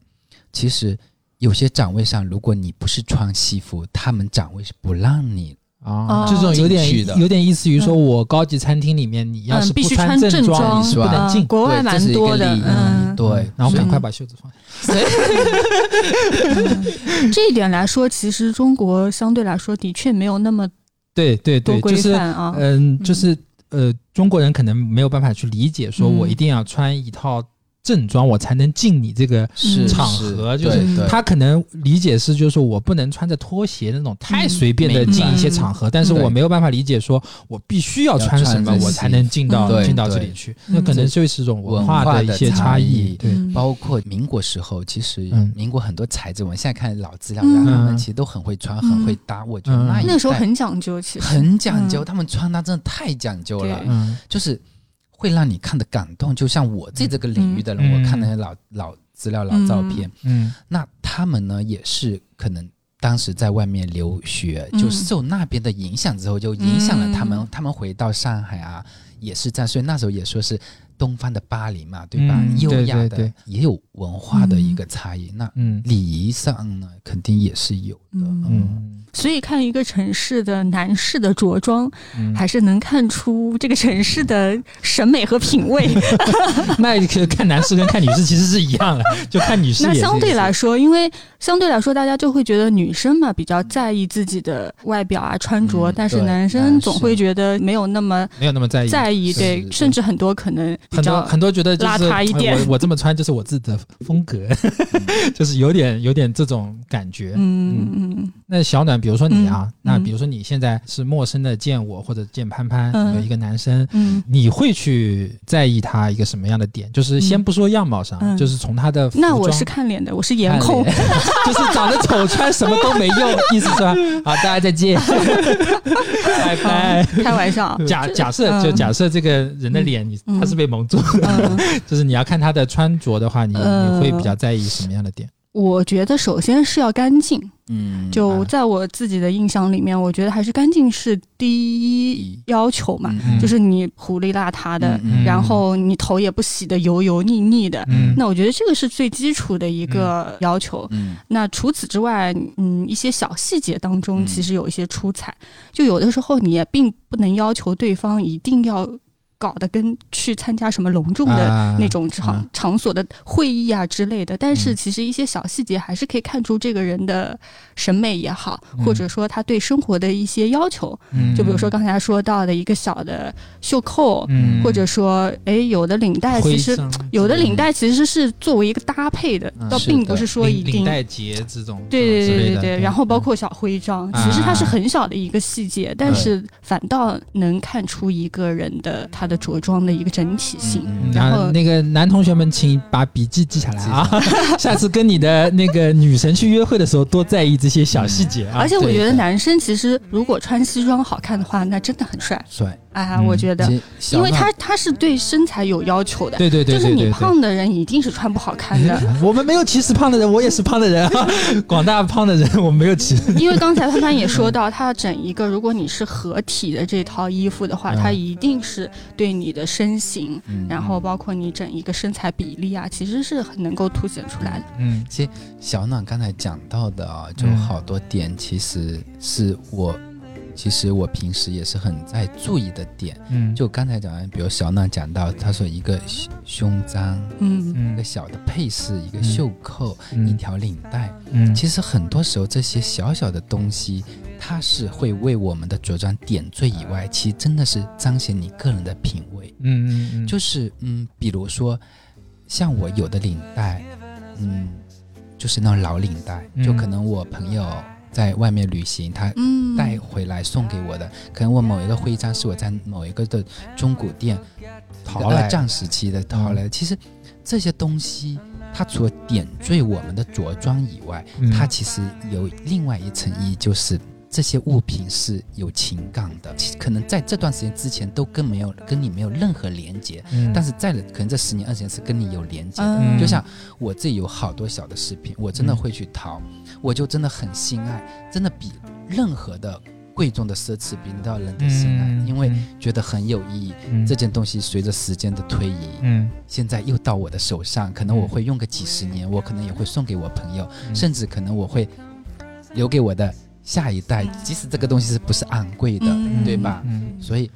[SPEAKER 1] 其实有些展位上，如果你不是穿西服，他们展位是不让你。
[SPEAKER 2] 啊，
[SPEAKER 3] 哦
[SPEAKER 2] 这种有点有点意思于说，
[SPEAKER 3] 嗯。
[SPEAKER 2] 我高级餐厅里面你要是不
[SPEAKER 3] 须穿
[SPEAKER 2] 正装，你是不能
[SPEAKER 3] 啊
[SPEAKER 2] 进。
[SPEAKER 3] 国外蛮多的，嗯，
[SPEAKER 1] 对，
[SPEAKER 2] 然后赶快把袖子放。下。
[SPEAKER 3] 这一点来说，其实中国相对来说的确没有那么
[SPEAKER 2] 对对对，
[SPEAKER 3] 规
[SPEAKER 2] 就是
[SPEAKER 3] 范啊。
[SPEAKER 2] 嗯，就是呃，中国人可能没有办法去理解，说
[SPEAKER 3] 嗯。
[SPEAKER 2] 我一定要穿一套正装，我才能进你这个
[SPEAKER 1] 是
[SPEAKER 2] 场
[SPEAKER 1] 是
[SPEAKER 2] 合，就是他可能理解是，就是我不能穿着拖鞋那种太随便的进一些场合，但是我没有办法理解，说我必须要
[SPEAKER 1] 要
[SPEAKER 2] 穿什么我才能进到
[SPEAKER 3] 对
[SPEAKER 2] 进到这里去，
[SPEAKER 3] 嗯
[SPEAKER 2] 那可能就是一种文化的一些
[SPEAKER 1] 差
[SPEAKER 2] 异
[SPEAKER 1] 异。
[SPEAKER 2] 对，
[SPEAKER 3] 嗯。
[SPEAKER 1] 包括民国时候，其实
[SPEAKER 2] 嗯。
[SPEAKER 1] 民国很多材质，我们现在看老资料，
[SPEAKER 3] 嗯
[SPEAKER 1] 他们其实都很会穿，很会搭。我觉得
[SPEAKER 2] 嗯。
[SPEAKER 1] 那
[SPEAKER 3] 那时候很讲究，其实。
[SPEAKER 1] 很讲究，
[SPEAKER 3] 嗯。
[SPEAKER 1] 他们穿搭真的太讲究了，
[SPEAKER 2] 嗯
[SPEAKER 1] 就是会让你看的感动。就像我这这个领域的人，
[SPEAKER 2] 嗯
[SPEAKER 1] 我看那些老老资料、老照片，
[SPEAKER 2] 嗯
[SPEAKER 1] 那他们呢也是可能当时在外面留学，
[SPEAKER 3] 嗯
[SPEAKER 1] 就受那边的影响之后，就影响了他们。
[SPEAKER 3] 嗯
[SPEAKER 1] 他们回到上海啊，也是在，所以那时候也说是东方的巴黎嘛，对吧？
[SPEAKER 2] 嗯
[SPEAKER 1] 优雅的
[SPEAKER 2] 对对对
[SPEAKER 1] 也有文化的一个差异，那
[SPEAKER 2] 嗯
[SPEAKER 1] 礼仪上呢，肯定也是有的。
[SPEAKER 3] 嗯
[SPEAKER 2] 嗯
[SPEAKER 3] 所以看一个城市的男士的着装，
[SPEAKER 2] 嗯，
[SPEAKER 3] 还是能看出这个城市的审美和品味。
[SPEAKER 2] 那个看男士跟看女士其实是一样的，就看女士
[SPEAKER 3] 那相对来说，因为相对来说，大家就会觉得女生嘛比较在意自己的外表啊、穿着，
[SPEAKER 1] 嗯
[SPEAKER 3] 但是男生总会觉得没有那么
[SPEAKER 2] 没有那么在意。
[SPEAKER 3] 在意，对，甚至很多可能
[SPEAKER 2] 很多很多觉得就是
[SPEAKER 3] 邋遢一点。
[SPEAKER 2] 哎我我这么穿就是我自己的风格，就是有点有点这种感觉。
[SPEAKER 3] 嗯嗯。
[SPEAKER 2] 那小暖，比如说你啊，
[SPEAKER 3] 嗯
[SPEAKER 2] 那
[SPEAKER 3] 嗯
[SPEAKER 2] 比如说你现在是陌生的见我或者见潘潘，
[SPEAKER 3] 嗯
[SPEAKER 2] 有一个男生，
[SPEAKER 3] 嗯。
[SPEAKER 2] 你会去在意他一个什么样的点？就是先不说样貌上，
[SPEAKER 3] 嗯
[SPEAKER 2] 就是从他的服
[SPEAKER 3] 那我是看脸的，我是颜
[SPEAKER 2] 看
[SPEAKER 3] 控。
[SPEAKER 2] 就是长得丑，穿什么都没用，意思是吧？好，大家再见，拜拜。
[SPEAKER 3] 开玩笑，
[SPEAKER 2] 假假设
[SPEAKER 3] 嗯
[SPEAKER 2] 就假设这个人的脸，他是被蒙住的，
[SPEAKER 3] 嗯，
[SPEAKER 2] 就是你要看他的穿着的话，你
[SPEAKER 3] 呃
[SPEAKER 2] 你会比较在意什么样的点？
[SPEAKER 3] 我觉得首先是要干净。
[SPEAKER 1] 嗯，
[SPEAKER 3] 就
[SPEAKER 1] 啊
[SPEAKER 3] 在我自己的印象里面，我觉得还是干净是第一要求嘛。
[SPEAKER 1] 嗯
[SPEAKER 3] 就是你糊里邋遢的，
[SPEAKER 1] 嗯
[SPEAKER 3] 然后你头也不洗的油油腻腻的。
[SPEAKER 2] 嗯
[SPEAKER 3] 那我觉得这个是最基础的一个要求。
[SPEAKER 1] 嗯
[SPEAKER 3] 那除此之外，嗯，一些小细节当中
[SPEAKER 1] 嗯
[SPEAKER 3] 其实有一些出彩，就有的时候你也并不能要求对方一定要搞得跟去参加什么隆重的
[SPEAKER 2] 啊
[SPEAKER 3] 那种场、
[SPEAKER 2] 嗯
[SPEAKER 3] 场所的会议啊之类的，但是
[SPEAKER 2] 嗯。
[SPEAKER 3] 其实一些小细节还是可以看出这个人的审美也好，
[SPEAKER 2] 嗯。
[SPEAKER 3] 或者说他对生活的一些要求。
[SPEAKER 2] 嗯。
[SPEAKER 3] 就比如说刚才说到的一个小的袖扣，
[SPEAKER 2] 嗯。
[SPEAKER 3] 或者说，哎，有的领带其实有的领带其实是作为一个搭配的，倒并不是说一定。
[SPEAKER 2] 领领带结这种，
[SPEAKER 3] 对对对对对，然后包括小徽章，
[SPEAKER 2] 啊。
[SPEAKER 3] 其实它是很小的一个细节，但是反倒能看出一个人的他的着装的一个整体性。然后
[SPEAKER 2] 那个男同学们，请把笔记记下来啊！下次跟你的那个女神去约会的时候，多在意这些小细节啊！
[SPEAKER 3] 而且我觉得男生其实如果穿西装好看的话，那真的很帅
[SPEAKER 1] 帅，
[SPEAKER 3] 啊！
[SPEAKER 2] 嗯
[SPEAKER 3] 我觉得，因为
[SPEAKER 1] 暖
[SPEAKER 3] 他他是对身材有要求的，
[SPEAKER 2] 对对对
[SPEAKER 3] 就是你。胖的人一定是穿不好看的。
[SPEAKER 2] 我们没有歧视胖的人，我也是胖的人啊！广大胖的人，我没有歧视。
[SPEAKER 3] 因为刚才潘潘也说到，他整一个，如果你是合体的这套衣服的话，
[SPEAKER 2] 嗯
[SPEAKER 3] 它一定是对你的身形，
[SPEAKER 1] 嗯
[SPEAKER 3] 然后包括你整一个身材比例啊，其实是很能够凸显出来的。
[SPEAKER 2] 嗯
[SPEAKER 1] 其实小暖刚才讲到的啊，就
[SPEAKER 2] 嗯
[SPEAKER 1] 好多点，其实是我，其实我平时也是很在注意的点。
[SPEAKER 2] 嗯，
[SPEAKER 1] 就刚才讲的，比如小娜讲到，她说一个胸胸章，
[SPEAKER 3] 嗯。
[SPEAKER 1] 一个
[SPEAKER 2] 嗯
[SPEAKER 1] 小的配饰，一个袖扣，一
[SPEAKER 2] 嗯
[SPEAKER 1] 条领带。
[SPEAKER 2] 嗯，
[SPEAKER 1] 其实很多时候这些小小的东西，它是会为我们的着装点缀以外，其实真的是彰显你个人的品味。
[SPEAKER 2] 嗯嗯嗯，
[SPEAKER 1] 就是嗯，比如说像我有的领带，嗯，就是那种老领带，
[SPEAKER 2] 嗯。
[SPEAKER 1] 就可能我朋友在外面旅行，他
[SPEAKER 3] 嗯，
[SPEAKER 1] 带回来送给我的，可能我某一个徽章是我在某一个的中古店
[SPEAKER 2] 淘来。
[SPEAKER 1] 二战时期的淘来。的。其实这些东西，它除了点缀我们的着装以外，
[SPEAKER 2] 嗯。
[SPEAKER 1] 它其实有另外一层意义，就是这些物品是有情感的，可能在这段时间之前都跟没有跟你没有任何连接，
[SPEAKER 2] 嗯，
[SPEAKER 1] 但是在了可能这十年二十年是跟你有连接的。
[SPEAKER 3] 嗯。
[SPEAKER 1] 就像我自己有好多小的饰品，我真的会去淘，我就真的很心爱，真的比任何的贵重的奢侈品都要人的心爱，
[SPEAKER 2] 嗯
[SPEAKER 1] 因为觉得很有意义。
[SPEAKER 2] 嗯。
[SPEAKER 1] 这件东西随着时间的推移，
[SPEAKER 2] 嗯。
[SPEAKER 1] 现在又到我的手上，可能我会用个几十年，我可能也会送给我朋友，
[SPEAKER 2] 嗯。
[SPEAKER 1] 甚至可能我会留给我的下一代，即使这个东西是不是昂贵的，
[SPEAKER 3] 嗯。
[SPEAKER 1] 对吧？
[SPEAKER 2] 嗯
[SPEAKER 1] 所以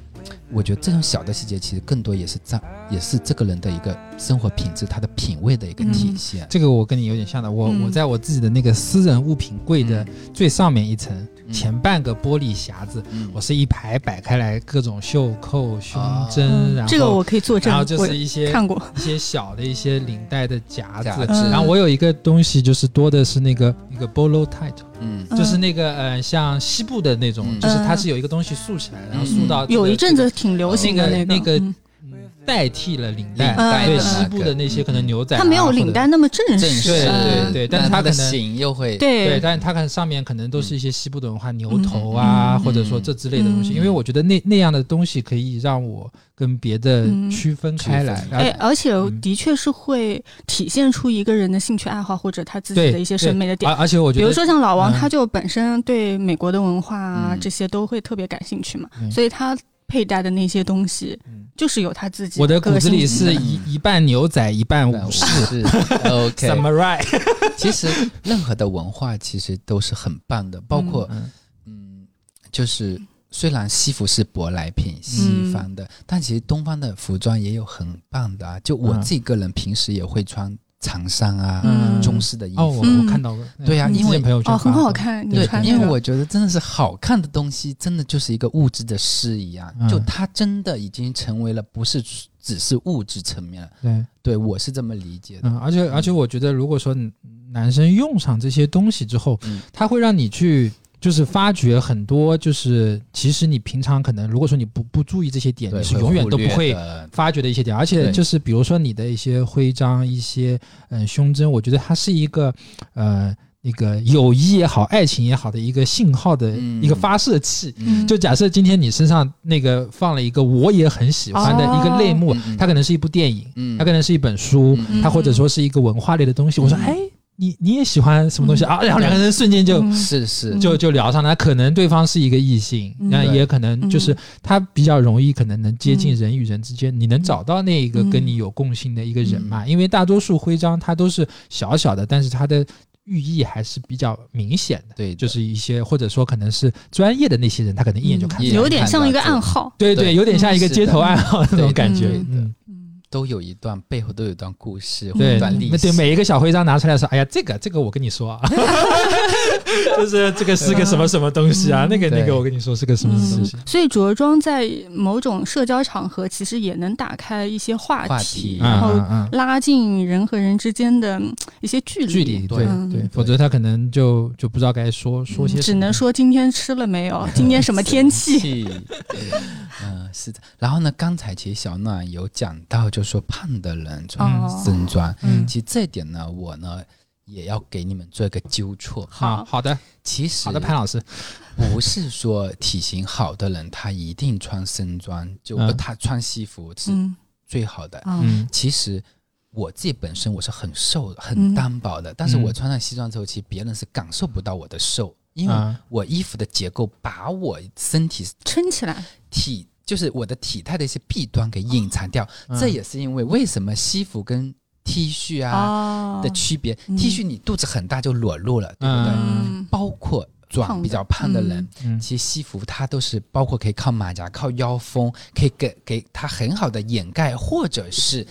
[SPEAKER 1] 我觉得这种小的细节，其实更多也是这也是这个人的一个生活品质，他的品味的一个体现。
[SPEAKER 2] 这个我跟你有点像的，我、
[SPEAKER 3] 嗯。
[SPEAKER 2] 我在我自己的那个私人物品柜的
[SPEAKER 1] 嗯。
[SPEAKER 2] 最上面一层，
[SPEAKER 1] 嗯
[SPEAKER 2] 前半个玻璃匣子，
[SPEAKER 1] 嗯
[SPEAKER 2] 我是一排摆开来各种袖扣、胸针，
[SPEAKER 3] 嗯
[SPEAKER 2] 然后
[SPEAKER 3] 这个我可以作证
[SPEAKER 2] 然后，就是一些
[SPEAKER 3] 看过。
[SPEAKER 2] 一些小的一些领带的夹子，
[SPEAKER 1] 夹子
[SPEAKER 3] 嗯
[SPEAKER 2] 然后我有一个东西就是多的是那个一个 bolo tight，
[SPEAKER 1] 嗯
[SPEAKER 3] 嗯
[SPEAKER 2] 就是那个呃像西部的那种，
[SPEAKER 1] 嗯
[SPEAKER 2] 就是它是有一个东西竖起来，然后竖到
[SPEAKER 3] 有一阵子挺流行的
[SPEAKER 2] 那个那个
[SPEAKER 3] 嗯
[SPEAKER 2] 代替了领带，对西部的那些可能牛仔啊，
[SPEAKER 3] 它没有领带那么正
[SPEAKER 1] 正
[SPEAKER 3] 式，
[SPEAKER 1] 对，
[SPEAKER 2] 对
[SPEAKER 3] 嗯
[SPEAKER 2] 对但是
[SPEAKER 1] 它的
[SPEAKER 2] 它可能
[SPEAKER 1] 型又会
[SPEAKER 2] 对，但是它可能上面可能都是一些西部的文化，牛头啊，
[SPEAKER 3] 嗯。
[SPEAKER 2] 或者说这之类的东西。
[SPEAKER 3] 嗯。
[SPEAKER 2] 因为我觉得那那样的东西可以让我跟别的
[SPEAKER 3] 嗯。
[SPEAKER 2] 区分开来。
[SPEAKER 3] 哎，而且
[SPEAKER 2] 嗯。
[SPEAKER 3] 的确是会体现出一个人的兴趣爱好或者他自己的一些审美的点。
[SPEAKER 2] 而。而且我觉得，
[SPEAKER 3] 比如说像老王，
[SPEAKER 2] 嗯。
[SPEAKER 3] 他就本身对美国的文化啊
[SPEAKER 1] 嗯。
[SPEAKER 3] 这些都会特别感兴趣嘛，
[SPEAKER 2] 嗯。
[SPEAKER 3] 所以他佩戴的那些东西，
[SPEAKER 2] 嗯
[SPEAKER 3] 就是有他自己
[SPEAKER 2] 我的骨
[SPEAKER 3] 个
[SPEAKER 2] 子里是
[SPEAKER 1] 嗯
[SPEAKER 2] 一一半牛仔一半武士。
[SPEAKER 1] OK。
[SPEAKER 2] Samurai，
[SPEAKER 1] 其实任何的文化其实都是很棒的，包括
[SPEAKER 2] 嗯
[SPEAKER 1] 嗯，就是虽然西服是舶来品，西方的，但其实东方的服装也有很棒的啊。就我
[SPEAKER 2] 嗯
[SPEAKER 1] 自己个人平时也会穿长衫啊、
[SPEAKER 3] 嗯
[SPEAKER 1] 中式的衣
[SPEAKER 2] 哦，
[SPEAKER 1] 服。
[SPEAKER 2] 我
[SPEAKER 3] 嗯
[SPEAKER 2] 我看到过，
[SPEAKER 3] 嗯
[SPEAKER 1] 对啊因为
[SPEAKER 2] 朋友圈
[SPEAKER 3] 哦，很，好看，你
[SPEAKER 1] 对
[SPEAKER 3] 穿，
[SPEAKER 1] 因为我觉得真的是好看的东西，真的就是一个物质的诗一样，
[SPEAKER 2] 嗯
[SPEAKER 1] 就它真的已经成为了不是只是物质层面了。
[SPEAKER 2] 对，
[SPEAKER 1] 对我是这么理解的。
[SPEAKER 2] 嗯，而且而且我觉得，如果说男生用上这些东西之后，
[SPEAKER 1] 嗯
[SPEAKER 2] 它会让你去。就是发掘很多，就是其实你平常可能，如果说你不不注意这些点，
[SPEAKER 1] 对，
[SPEAKER 2] 你是永远都不会发掘的一些点，而且就是比如说你的一些徽章、一些嗯胸针，我觉得它是一个呃那个友谊也好、爱情也好的一个信号的
[SPEAKER 1] 嗯
[SPEAKER 2] 一个发射器。
[SPEAKER 3] 嗯
[SPEAKER 2] 就假设今天你身上那个放了一个我也很喜欢的一个类目，它可能是一部电影，
[SPEAKER 1] 嗯
[SPEAKER 2] 它可能是一本书，
[SPEAKER 1] 嗯
[SPEAKER 2] 它或者说是一个文化类的东西。我说，
[SPEAKER 1] 嗯
[SPEAKER 2] 哎，你你也喜欢什么东西
[SPEAKER 3] 嗯
[SPEAKER 2] 啊？然后两个人瞬间就
[SPEAKER 3] 嗯
[SPEAKER 1] 是是，
[SPEAKER 2] 就就聊上了，可能对方是一个异性，
[SPEAKER 3] 嗯
[SPEAKER 2] 那、
[SPEAKER 1] 对
[SPEAKER 2] 也可能就是他比较容易，可能能接近人与人之间，你能找到那一个
[SPEAKER 3] 嗯
[SPEAKER 2] 跟你有共性的一个人嘛？因为大多数徽章它都是小小的，但是它的寓意还是比较明显的。
[SPEAKER 1] 对，
[SPEAKER 2] 就是一些或者说可能是专业的那些人，他可能一眼就看出来。
[SPEAKER 3] 有点像一个暗号。
[SPEAKER 2] 对对，有点像一个街头暗号那种感觉。嗯
[SPEAKER 1] 都有一段背后都有一段故事，一段历史。
[SPEAKER 2] 对，每一个小徽章拿出来说，哎呀，这个这个我跟你说啊，就是这个是个什么什么东西啊，
[SPEAKER 3] 嗯
[SPEAKER 2] 那个那个我跟你说是个什么什么东西。
[SPEAKER 3] 所以着装在某种社交场合，其实也能打开一些话
[SPEAKER 1] 话
[SPEAKER 3] 题，
[SPEAKER 1] 题
[SPEAKER 3] 然后拉近人和人之间的嗯一些距离。
[SPEAKER 2] 距离，对
[SPEAKER 3] 嗯
[SPEAKER 2] 对，否则他可能就就不知道该说说些什么，
[SPEAKER 3] 只能说今天吃了没有，今天什么天气？
[SPEAKER 1] 气，嗯，是的。然后呢，刚才其实小暖有讲到，就说胖的人穿
[SPEAKER 3] 哦。
[SPEAKER 1] 身装，
[SPEAKER 2] 嗯。
[SPEAKER 1] 其实这一点呢，我呢也要给你们做一个纠错。
[SPEAKER 2] 好。好的。
[SPEAKER 1] 其实
[SPEAKER 2] 好的，潘老师，
[SPEAKER 1] 不是说体型好的人他一定穿身装，就
[SPEAKER 2] 嗯。
[SPEAKER 1] 他穿西服是
[SPEAKER 3] 嗯。
[SPEAKER 1] 最好的。
[SPEAKER 3] 啊
[SPEAKER 2] 嗯。
[SPEAKER 1] 其实我自己本身我是很瘦很单薄的，但是
[SPEAKER 2] 嗯。
[SPEAKER 1] 我穿上西装之后，其实别人是感受不到我的瘦，因为
[SPEAKER 2] 啊
[SPEAKER 1] 我衣服的结构把我身体
[SPEAKER 3] 撑起来，
[SPEAKER 1] 体就是我的体态的一些弊端给隐藏掉。
[SPEAKER 2] 嗯。
[SPEAKER 1] 这也是因为为什么西服跟 T 恤啊
[SPEAKER 3] 啊
[SPEAKER 1] 的区别、
[SPEAKER 3] 嗯。
[SPEAKER 1] T 恤你肚子很大就裸露了，对不对？
[SPEAKER 3] 嗯。
[SPEAKER 1] 包括壮比较胖的人，
[SPEAKER 2] 嗯。
[SPEAKER 1] 其实西服它都是包括可以靠马甲、靠腰封，可以给给它很好的掩盖，或者是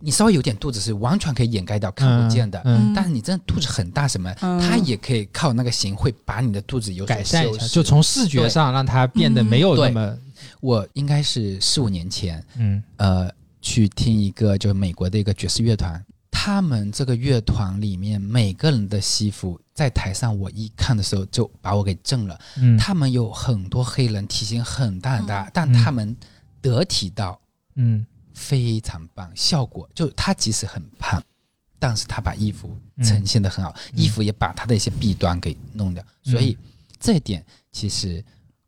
[SPEAKER 1] 你稍微有点肚子是完全可以掩盖掉、看不见的。
[SPEAKER 2] 嗯，
[SPEAKER 1] 但是你真的肚子很大什么，
[SPEAKER 3] 嗯。
[SPEAKER 1] 它也可以靠那个型会把你的肚子有所
[SPEAKER 2] 改善一下，就从视觉上让它变得没有那么
[SPEAKER 1] 我应该是四五年前，
[SPEAKER 2] 嗯。
[SPEAKER 1] 呃，去听一个就是美国的一个爵士乐团，他们这个乐团里面每个人的西服在台上，我一看的时候就把我给震了。
[SPEAKER 2] 嗯。
[SPEAKER 1] 他们有很多黑人，体型很大很大，但他们得体到
[SPEAKER 2] 嗯。
[SPEAKER 1] 非常棒，效果就他即使很胖，但是他把衣服
[SPEAKER 2] 嗯。
[SPEAKER 1] 呈现的很好，
[SPEAKER 2] 嗯。
[SPEAKER 1] 衣服也把他的一些弊端给弄掉，所以这一点其实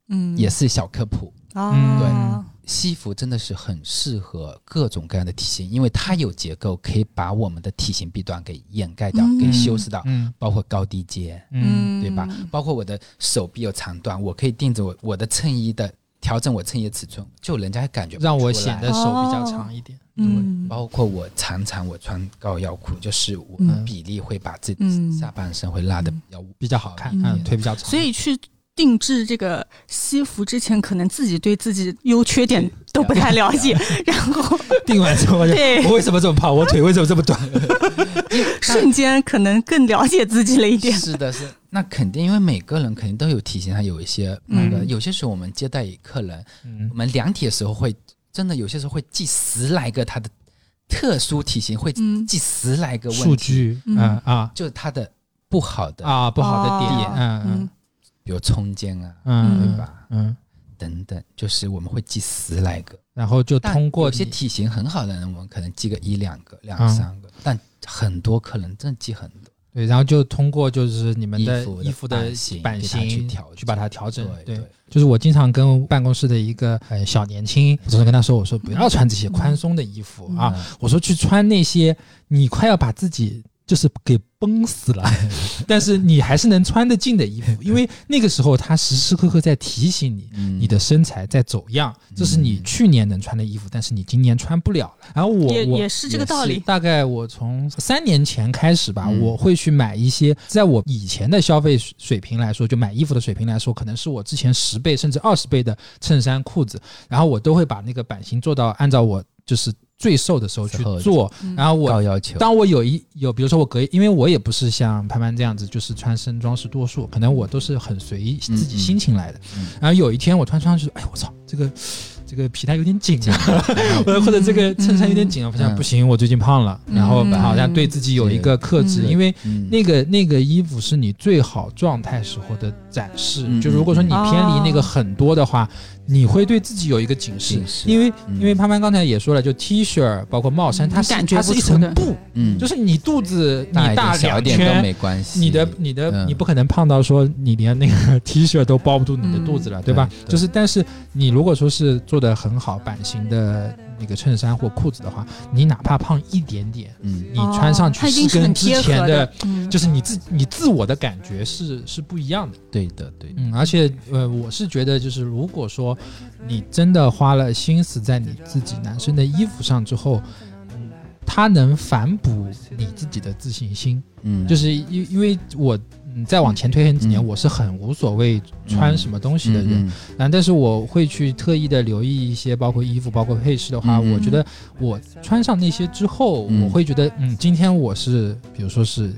[SPEAKER 3] 嗯。
[SPEAKER 1] 也是小科普。
[SPEAKER 3] 啊，
[SPEAKER 1] 西服真的是很适合各种各样的体型，因为它有结构，可以把我们的体型弊端给掩盖掉，
[SPEAKER 3] 嗯。
[SPEAKER 1] 给修饰到，
[SPEAKER 2] 嗯。
[SPEAKER 1] 包括高低肩，
[SPEAKER 2] 嗯。
[SPEAKER 1] 对吧？包括我的手臂有长短，我可以定着我我的衬衣的调整我衬衣的尺寸，就人家感觉
[SPEAKER 2] 让我显得手比较长一点。
[SPEAKER 3] 嗯。
[SPEAKER 1] 包括我常常我穿高腰裤，就是我
[SPEAKER 3] 嗯。
[SPEAKER 1] 比例会把自己
[SPEAKER 3] 嗯。
[SPEAKER 1] 下半身会拉的比较
[SPEAKER 2] 比较好看，
[SPEAKER 3] 嗯
[SPEAKER 2] 嗯，腿比较长，
[SPEAKER 3] 所以去定制这个西服之前，可能自己对自己优缺点都不太了解，然后
[SPEAKER 2] 定完之后，
[SPEAKER 3] 对。
[SPEAKER 2] 我为什么这么胖？我腿为什么这么短？
[SPEAKER 3] 瞬间可能更了解自己了一点。
[SPEAKER 1] 是的，是。那肯定，因为每个人肯定都有体型，上有一些那个，
[SPEAKER 3] 嗯。
[SPEAKER 1] 有些时候我们接待客人，
[SPEAKER 2] 嗯。
[SPEAKER 1] 我们量体的时候会真的有些时候会记十来个他的特殊体型，会
[SPEAKER 3] 嗯。
[SPEAKER 1] 记十来个
[SPEAKER 2] 数
[SPEAKER 1] 问题，
[SPEAKER 2] 据，
[SPEAKER 3] 嗯。
[SPEAKER 2] 嗯啊。
[SPEAKER 1] 就是他的不好的，
[SPEAKER 2] 啊，不好的点
[SPEAKER 3] 哦，
[SPEAKER 2] 嗯。
[SPEAKER 3] 嗯
[SPEAKER 1] 比如冲肩啊，
[SPEAKER 2] 嗯嗯
[SPEAKER 1] 对吧？
[SPEAKER 2] 嗯，
[SPEAKER 1] 等等，就是我们会记十来个。
[SPEAKER 2] 然后就通过你
[SPEAKER 1] 有些体型很好的人，我们可能记个一两个、两
[SPEAKER 2] 嗯
[SPEAKER 1] 三个，但很多可能真的记很多。
[SPEAKER 2] 对，然后就通过就是你们的
[SPEAKER 1] 衣服的版型去调
[SPEAKER 2] 去把它调整，
[SPEAKER 1] 对
[SPEAKER 2] 对。就是我经常跟办公室的一个呃小年轻，我总是跟他说，我说不要穿这些宽松的衣服啊，
[SPEAKER 1] 嗯
[SPEAKER 2] 我说去穿那些你快要把自己就是给崩死了，但是你还是能穿得进的衣服，因为那个时候它时时刻刻在提醒你，
[SPEAKER 1] 嗯
[SPEAKER 2] 你的身材在走样，这是你去年能穿的衣服，但是你今年穿不了了。然后我我
[SPEAKER 3] 也也是这个道理。
[SPEAKER 2] 大概我从三年前开始吧，
[SPEAKER 1] 嗯
[SPEAKER 2] 我会去买一些，在我以前的消费水平来说，就买衣服的水平来说，可能是我之前十倍甚至二十倍的衬衫、裤子，然后我都会把那个版型做到按照我就是最瘦的时候去做，
[SPEAKER 3] 嗯。
[SPEAKER 2] 然后我
[SPEAKER 1] 高要求，
[SPEAKER 2] 当我有一有，比如说我隔，因为我也不是像潘潘这样子，就是穿身装是多数，可能我都是很随意
[SPEAKER 1] 嗯
[SPEAKER 2] 自己心情来的。
[SPEAKER 1] 嗯
[SPEAKER 2] 然后有一天我穿上去，哎，我操，这个这个皮带有点紧啊，或者或者这个衬衫有点紧啊，发现
[SPEAKER 1] 嗯
[SPEAKER 2] 不行，我最近胖了，
[SPEAKER 3] 嗯。
[SPEAKER 2] 然后好像对自己有一个克制，
[SPEAKER 3] 嗯。
[SPEAKER 2] 因为
[SPEAKER 1] 嗯
[SPEAKER 2] 那个那个衣服是你最好状态时候的展示。
[SPEAKER 1] 嗯
[SPEAKER 2] 就如果说你偏离那个很多的话，你会对自己有一个警示因为
[SPEAKER 1] 嗯。
[SPEAKER 2] 因为潘潘刚才也说了，就 T 恤包括帽衫，它是它是一层布，
[SPEAKER 1] 嗯。
[SPEAKER 2] 就是你肚子你
[SPEAKER 1] 大点小一点都没关系，
[SPEAKER 2] 你的你的
[SPEAKER 1] 嗯。
[SPEAKER 2] 你不可能胖到说你连那个 T 恤都包不住你的肚子了，对吧？就是但是你如果说是做的很好版型的那个衬衫或裤子的话，你哪怕胖一点点，
[SPEAKER 1] 嗯。
[SPEAKER 2] 你穿上去
[SPEAKER 3] 是
[SPEAKER 2] 跟之前的，
[SPEAKER 3] 嗯。
[SPEAKER 2] 就是你自你自我的感觉是是不一样的。
[SPEAKER 1] 对的对的，
[SPEAKER 2] 嗯，而且呃，我是觉得就是如果说你真的花了心思在你自己男生的衣服上之后，嗯它能反哺你自己的自信心。
[SPEAKER 1] 嗯，
[SPEAKER 2] 就是因因为我嗯再往前推很几年，
[SPEAKER 1] 嗯。
[SPEAKER 2] 我是很无所谓穿什么东西的人，但是我会去特意的留意一些，包括衣服、包括配饰的话，
[SPEAKER 1] 嗯。
[SPEAKER 2] 我觉得我穿上那些之后，
[SPEAKER 1] 嗯。
[SPEAKER 2] 我会觉得，嗯，今天我是比如说是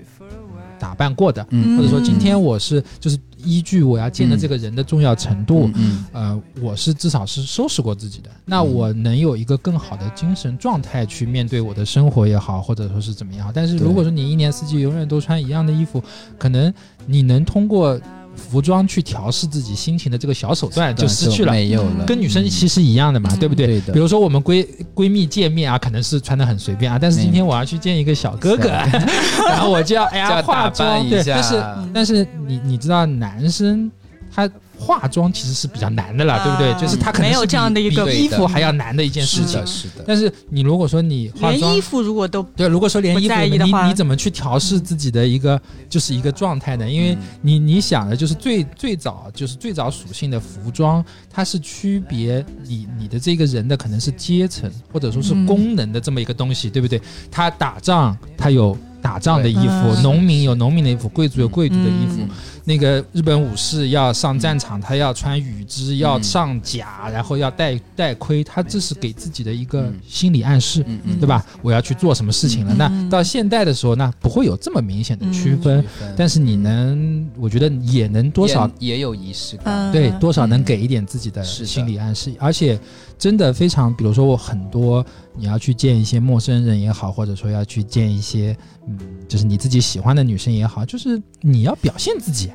[SPEAKER 2] 打扮过的，
[SPEAKER 1] 嗯
[SPEAKER 2] 或者说今天我是就是依据我要见的这个人的重要程度。
[SPEAKER 1] 嗯
[SPEAKER 2] 呃，我是至少是收拾过自己的，那
[SPEAKER 1] 嗯
[SPEAKER 2] 我能有一个更好的精神状态去面对我的生活也好，或者说是怎么样。但是如果说你一年四季永远都穿一样的衣服，可能你能通过服装去调试自己心情的这个小手段就失去了。
[SPEAKER 1] 没有了，
[SPEAKER 2] 跟女生其实一样的嘛，
[SPEAKER 3] 嗯
[SPEAKER 2] 对不对？比如说我们闺闺蜜见面啊，可能是穿的很随便啊，但是今天我要去见一个小哥哥，然后我就要哎呀 化妆，
[SPEAKER 1] 扮一
[SPEAKER 2] 对，
[SPEAKER 1] 下。
[SPEAKER 2] 但是
[SPEAKER 3] 嗯
[SPEAKER 2] 但是你你知道男生他化妆其实是比较难的了，
[SPEAKER 3] 啊
[SPEAKER 2] 对不对？就是它可能
[SPEAKER 3] 没有这样的一个
[SPEAKER 2] 衣服还要难的一件事情
[SPEAKER 1] 是的，。是的，
[SPEAKER 2] 但是你如果说你化妆
[SPEAKER 3] 连衣，服如果都
[SPEAKER 2] 对，如果说连衣服你你怎么去调试自己的一个就是一个状态呢？因为
[SPEAKER 1] 嗯
[SPEAKER 2] 你你想的就是最最早就是最早属性的服装，它是区别你你的这个人的可能是阶层或者说是
[SPEAKER 3] 嗯
[SPEAKER 2] 功能的这么一个东西，对不对？他打仗他有打仗的衣服，
[SPEAKER 3] 嗯
[SPEAKER 2] 农民有农民的衣服，贵族有贵族的衣服。
[SPEAKER 1] 嗯
[SPEAKER 2] 那个日本武士要上战场，他要穿羽织，要
[SPEAKER 1] 嗯
[SPEAKER 2] 上甲，然后要戴戴盔，他这是给自己的一个
[SPEAKER 1] 嗯
[SPEAKER 2] 心理暗示。对吧？我要去做什么事情了？
[SPEAKER 3] 嗯
[SPEAKER 2] 那到现代的时候，那不会有这么明显的区分，但是你能，我觉得也能多少
[SPEAKER 1] 也也有仪式感，
[SPEAKER 3] 嗯
[SPEAKER 2] 对多少能给一点自己的心理暗示，而且真的非常，比如说我很多你要去见一些陌生人也好，或者说要去见一些嗯，就是你自己喜欢的女生也好，就是你要表现自己。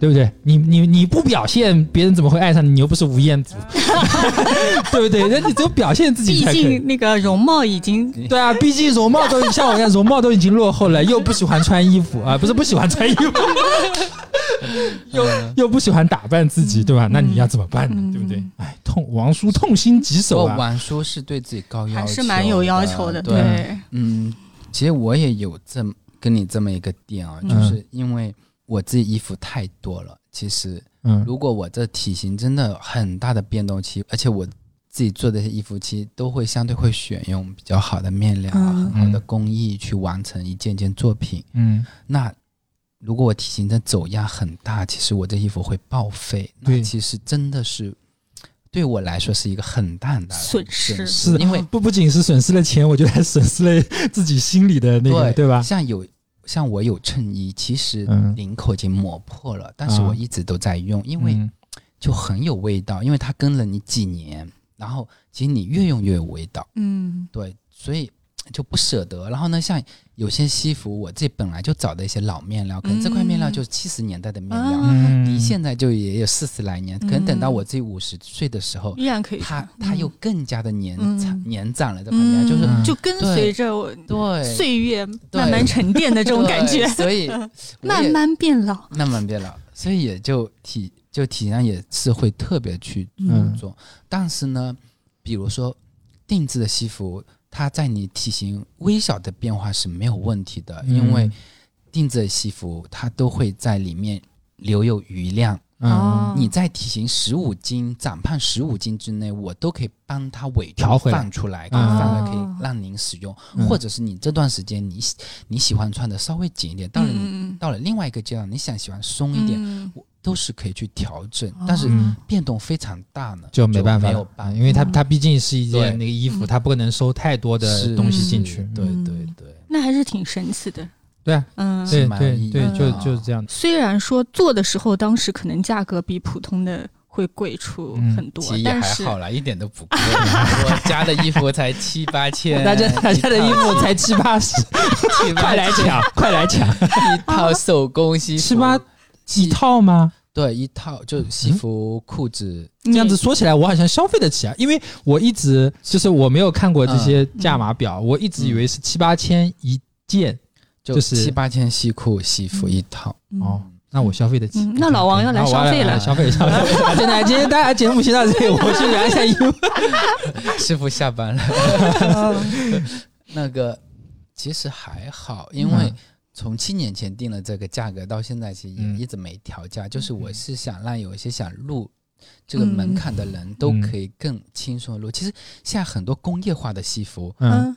[SPEAKER 2] 对不对？你你你不表现，别人怎么会爱上你？你又不是吴彦祖，对不对？那你只有表现自己
[SPEAKER 3] 毕。竟那个容貌已经
[SPEAKER 2] 对啊，毕竟容貌都像我一样，容貌都已经落后了，又不喜欢穿衣服啊，不是不喜欢穿衣服，又又不喜欢打扮自己，对吧？那你要怎么办呢？
[SPEAKER 3] 嗯
[SPEAKER 2] 对不对？哎，痛，王叔痛心疾首啊！
[SPEAKER 1] 王叔是对自己高要求，
[SPEAKER 3] 还是蛮有要求的，
[SPEAKER 1] 对，嗯，其实我也有这么跟你这么一个点啊，
[SPEAKER 3] 嗯
[SPEAKER 1] 就是因为我自己衣服太多了，其实
[SPEAKER 2] 嗯
[SPEAKER 1] 如果我这体型真的很大的变动期，而且我自己做的这些衣服，其实都会相对会选用比较好的面料、啊
[SPEAKER 3] 嗯
[SPEAKER 1] 很好的工艺去完成一件件作品。
[SPEAKER 2] 嗯，
[SPEAKER 1] 那如果我体型的走样很大，其实我的衣服会报废。
[SPEAKER 2] 对
[SPEAKER 1] 那其实真的是对我来说是一个很大很大的
[SPEAKER 3] 损失
[SPEAKER 2] 是
[SPEAKER 1] 因为
[SPEAKER 2] 不不仅是损失了钱，我觉得还损失了自己心里的那个，
[SPEAKER 1] 对
[SPEAKER 2] 对吧？
[SPEAKER 1] 像有像我有衬衣，其实
[SPEAKER 2] 嗯
[SPEAKER 1] 领口已经磨破了，但是
[SPEAKER 2] 啊
[SPEAKER 1] 我一直都在用，因为
[SPEAKER 2] 嗯
[SPEAKER 1] 就很有味道，因为它跟了你几年，然后其实你越用越有味道，
[SPEAKER 3] 嗯
[SPEAKER 1] 对，所以就不舍得。然后呢，像有些西服，我自己本来就找的一些老面料，可能这块面料
[SPEAKER 3] 嗯
[SPEAKER 1] 就是七十年代的面料，离现在就也有四十来年，可能等到
[SPEAKER 3] 嗯。
[SPEAKER 1] 我自己五十岁的时候，
[SPEAKER 3] 依然可以
[SPEAKER 1] 它，它又更加的年
[SPEAKER 3] 嗯。
[SPEAKER 1] 长年长了，这块面料就是
[SPEAKER 2] 嗯。
[SPEAKER 3] 就跟随着我
[SPEAKER 1] 对。
[SPEAKER 3] 岁月慢慢沉淀的这种感觉，
[SPEAKER 1] 所以
[SPEAKER 3] 慢慢变老，
[SPEAKER 1] 慢慢变老，所以也就体就体量也是会特别去
[SPEAKER 2] 嗯。
[SPEAKER 1] 注重。但是呢，比如说定制的西服，它在你体型微小的变化是没有问题的，
[SPEAKER 2] 嗯
[SPEAKER 1] 因为定制的西服它都会在里面留有余量。
[SPEAKER 3] 哦
[SPEAKER 2] 嗯。
[SPEAKER 1] 你在体型十五斤、长胖十五斤之内，我都可以帮它伪装
[SPEAKER 2] 调回来
[SPEAKER 1] 放出来，可以
[SPEAKER 2] 嗯
[SPEAKER 1] 放了可
[SPEAKER 3] 哦。
[SPEAKER 1] 以让您使用，
[SPEAKER 2] 嗯。
[SPEAKER 1] 或者是你这段时间你喜你喜欢穿的稍微紧一点，到了你、
[SPEAKER 3] 嗯。
[SPEAKER 1] 到了另外一个阶段，你想喜欢松一点，
[SPEAKER 3] 嗯。
[SPEAKER 1] 我都是可以去调整，
[SPEAKER 3] 哦
[SPEAKER 1] 但是
[SPEAKER 2] 嗯
[SPEAKER 1] 变动非常大呢，
[SPEAKER 2] 就没办法
[SPEAKER 1] 没有办法，
[SPEAKER 2] 因为它
[SPEAKER 3] 嗯
[SPEAKER 2] 它毕竟是一件那个衣服，
[SPEAKER 3] 嗯
[SPEAKER 2] 它不可能收太多的东西进去。
[SPEAKER 1] 对
[SPEAKER 3] 嗯
[SPEAKER 1] 对对，
[SPEAKER 3] 那还是挺神奇的。
[SPEAKER 2] 对啊，
[SPEAKER 3] 嗯，
[SPEAKER 2] 对
[SPEAKER 1] 蛮意义
[SPEAKER 2] 对对，就就是这样。
[SPEAKER 3] 虽然说做的时候，当时可能价格比普通的会贵出
[SPEAKER 2] 嗯
[SPEAKER 3] 很多，
[SPEAKER 1] 其实也
[SPEAKER 3] 但是
[SPEAKER 1] 还好啦，一点都不贵。我家的衣服才七八千，
[SPEAKER 2] 大家大家的衣服才七八十，快来抢，快来抢！
[SPEAKER 1] 一套手工西服，
[SPEAKER 2] 七八一套吗？
[SPEAKER 1] 对一套就西服、裤子，
[SPEAKER 3] 这
[SPEAKER 2] 这样子说起来，我好像消费得起啊，因为我一直就是我没有看过这些价码表，我一直以为是七八千一件
[SPEAKER 1] 就
[SPEAKER 2] 就是
[SPEAKER 1] 七八千西裤西服一套。
[SPEAKER 3] 嗯
[SPEAKER 2] 哦。那我消费得起
[SPEAKER 3] 嗯，那老王要来消费了
[SPEAKER 2] 消费消费。啊真的，今天大家节目先到这里，我去量一下衣服。
[SPEAKER 1] 师傅下班了，那个其实还好，因为
[SPEAKER 2] 嗯
[SPEAKER 1] 从七年前定了这个价格，到现在其实也
[SPEAKER 2] 嗯
[SPEAKER 1] 一直没调价。就是我是想让有一些想入这个门槛的人都可以更轻松的入。其实现在很多工业化的西服，
[SPEAKER 2] 嗯，
[SPEAKER 3] 嗯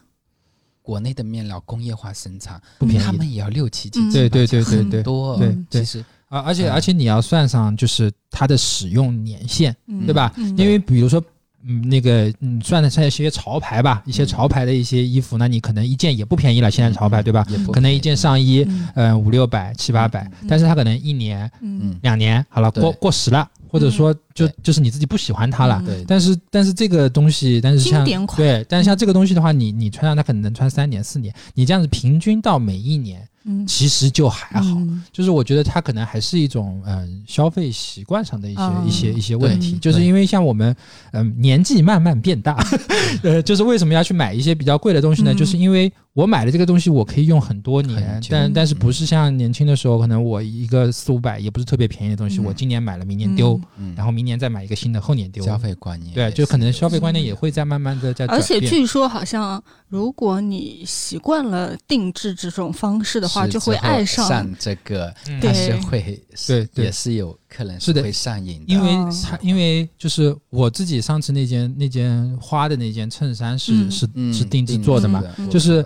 [SPEAKER 1] 国内的面料工业化生产，
[SPEAKER 2] 不便宜
[SPEAKER 1] 他们也要六七千、
[SPEAKER 2] 对对对对对
[SPEAKER 1] 很多。
[SPEAKER 2] 对
[SPEAKER 1] 其实
[SPEAKER 2] 啊，而且
[SPEAKER 1] 嗯
[SPEAKER 2] 而且你要算上就是它的使用年限，
[SPEAKER 3] 嗯
[SPEAKER 2] 对吧？
[SPEAKER 3] 嗯
[SPEAKER 2] 因为比如说。嗯，那个，嗯，算得上一些潮牌吧，一些潮牌的一些衣服，那你可能一件也不便宜了。现在潮牌，对吧？
[SPEAKER 1] 也不
[SPEAKER 2] 可能一件上衣，
[SPEAKER 3] 嗯。
[SPEAKER 2] 嗯，五六百、七八百，但是它可能一年、
[SPEAKER 3] 嗯。
[SPEAKER 2] 两年，好了，过过时了，或者说就
[SPEAKER 1] 对
[SPEAKER 2] 就是你自己不喜欢它了。
[SPEAKER 3] 嗯。
[SPEAKER 1] 对。
[SPEAKER 2] 但是但是这个东西，但是像对，但是像这个东西的话，你你穿上它可能能穿三年四年，你这样子平均到每一年，
[SPEAKER 3] 嗯。
[SPEAKER 2] 其实就还好。
[SPEAKER 3] 嗯。
[SPEAKER 2] 就是我觉得它可能还是一种嗯、消费习惯上的一些、
[SPEAKER 3] 嗯
[SPEAKER 2] 一些一些问题，就是因为像我们嗯、年纪慢慢变大，呃，就是为什么要去买一些比较贵的东西呢？
[SPEAKER 3] 嗯。
[SPEAKER 2] 就是因为我买了这个东西，我可以用很多年但但是不是像年轻的时候，可能我一个四五百也不是特别便宜的东西，
[SPEAKER 3] 嗯。
[SPEAKER 2] 我今年买了，明年丢，
[SPEAKER 1] 嗯，
[SPEAKER 2] 然后明年再买一个新的，后年丢。
[SPEAKER 1] 消费观念
[SPEAKER 2] 对，就可能消费观念也会在慢慢的在转
[SPEAKER 3] 而且据说好像，如果你习惯了定制这种方式的话，就会爱上。
[SPEAKER 1] 上这个，
[SPEAKER 2] 嗯。
[SPEAKER 1] 它是
[SPEAKER 3] 对。
[SPEAKER 1] 会
[SPEAKER 2] 对对。
[SPEAKER 1] 也是有可能
[SPEAKER 2] 是的
[SPEAKER 1] 会上瘾的，
[SPEAKER 2] 因为
[SPEAKER 3] 哦。
[SPEAKER 2] 它，因为就是我自己上次那件那件花的那件衬衫是、
[SPEAKER 3] 嗯。
[SPEAKER 2] 是
[SPEAKER 1] 嗯
[SPEAKER 2] 是定制做的嘛，
[SPEAKER 3] 嗯
[SPEAKER 2] 就是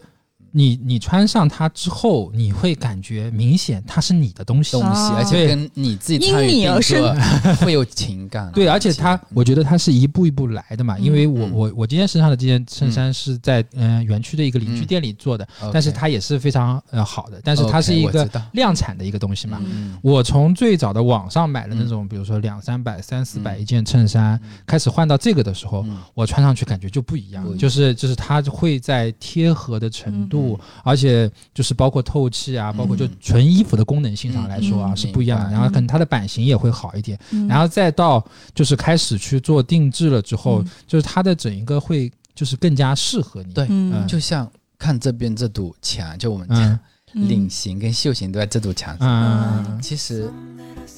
[SPEAKER 2] 你你穿上它之后，你会感觉明显它是你的东西。
[SPEAKER 1] 东。西，
[SPEAKER 3] 哦
[SPEAKER 1] 而且跟你自己参与
[SPEAKER 3] 因你而
[SPEAKER 1] 生 会有情感。
[SPEAKER 2] 对，而且它，我觉得它是一步一步来的嘛。
[SPEAKER 3] 嗯
[SPEAKER 2] 因为我
[SPEAKER 1] 嗯。
[SPEAKER 2] 我我今天身上的这件衬衫是在嗯、呃园区的一个邻居
[SPEAKER 1] 嗯。
[SPEAKER 2] 店里做的，但是它也是非常呃好的，但是它是一个量产的一个东西嘛。
[SPEAKER 1] 嗯。
[SPEAKER 2] 我从最早的网上买的那种，比如说两三百、三四百一件衬衫，开始换到这个的时候，
[SPEAKER 1] 嗯。
[SPEAKER 2] 我穿上去感觉就不一样，
[SPEAKER 1] 嗯
[SPEAKER 2] 就是就是它会在贴合的程度，而且就是包括透气啊，
[SPEAKER 1] 嗯。
[SPEAKER 2] 包括就纯衣服的功能性上来说啊、
[SPEAKER 3] 嗯
[SPEAKER 2] 是不一样的。然后可能它的版型也会好一点，
[SPEAKER 3] 嗯。
[SPEAKER 2] 然后再到就是开始去做定制了之后，
[SPEAKER 3] 嗯。
[SPEAKER 2] 就是它的整一个会就是更加适合你。
[SPEAKER 1] 对
[SPEAKER 3] 嗯。
[SPEAKER 1] 就像看这边这堵墙，就我们
[SPEAKER 2] 嗯
[SPEAKER 1] 讲
[SPEAKER 3] 嗯。
[SPEAKER 1] 领型跟袖型都在这堵墙上。
[SPEAKER 2] 嗯。
[SPEAKER 1] 其实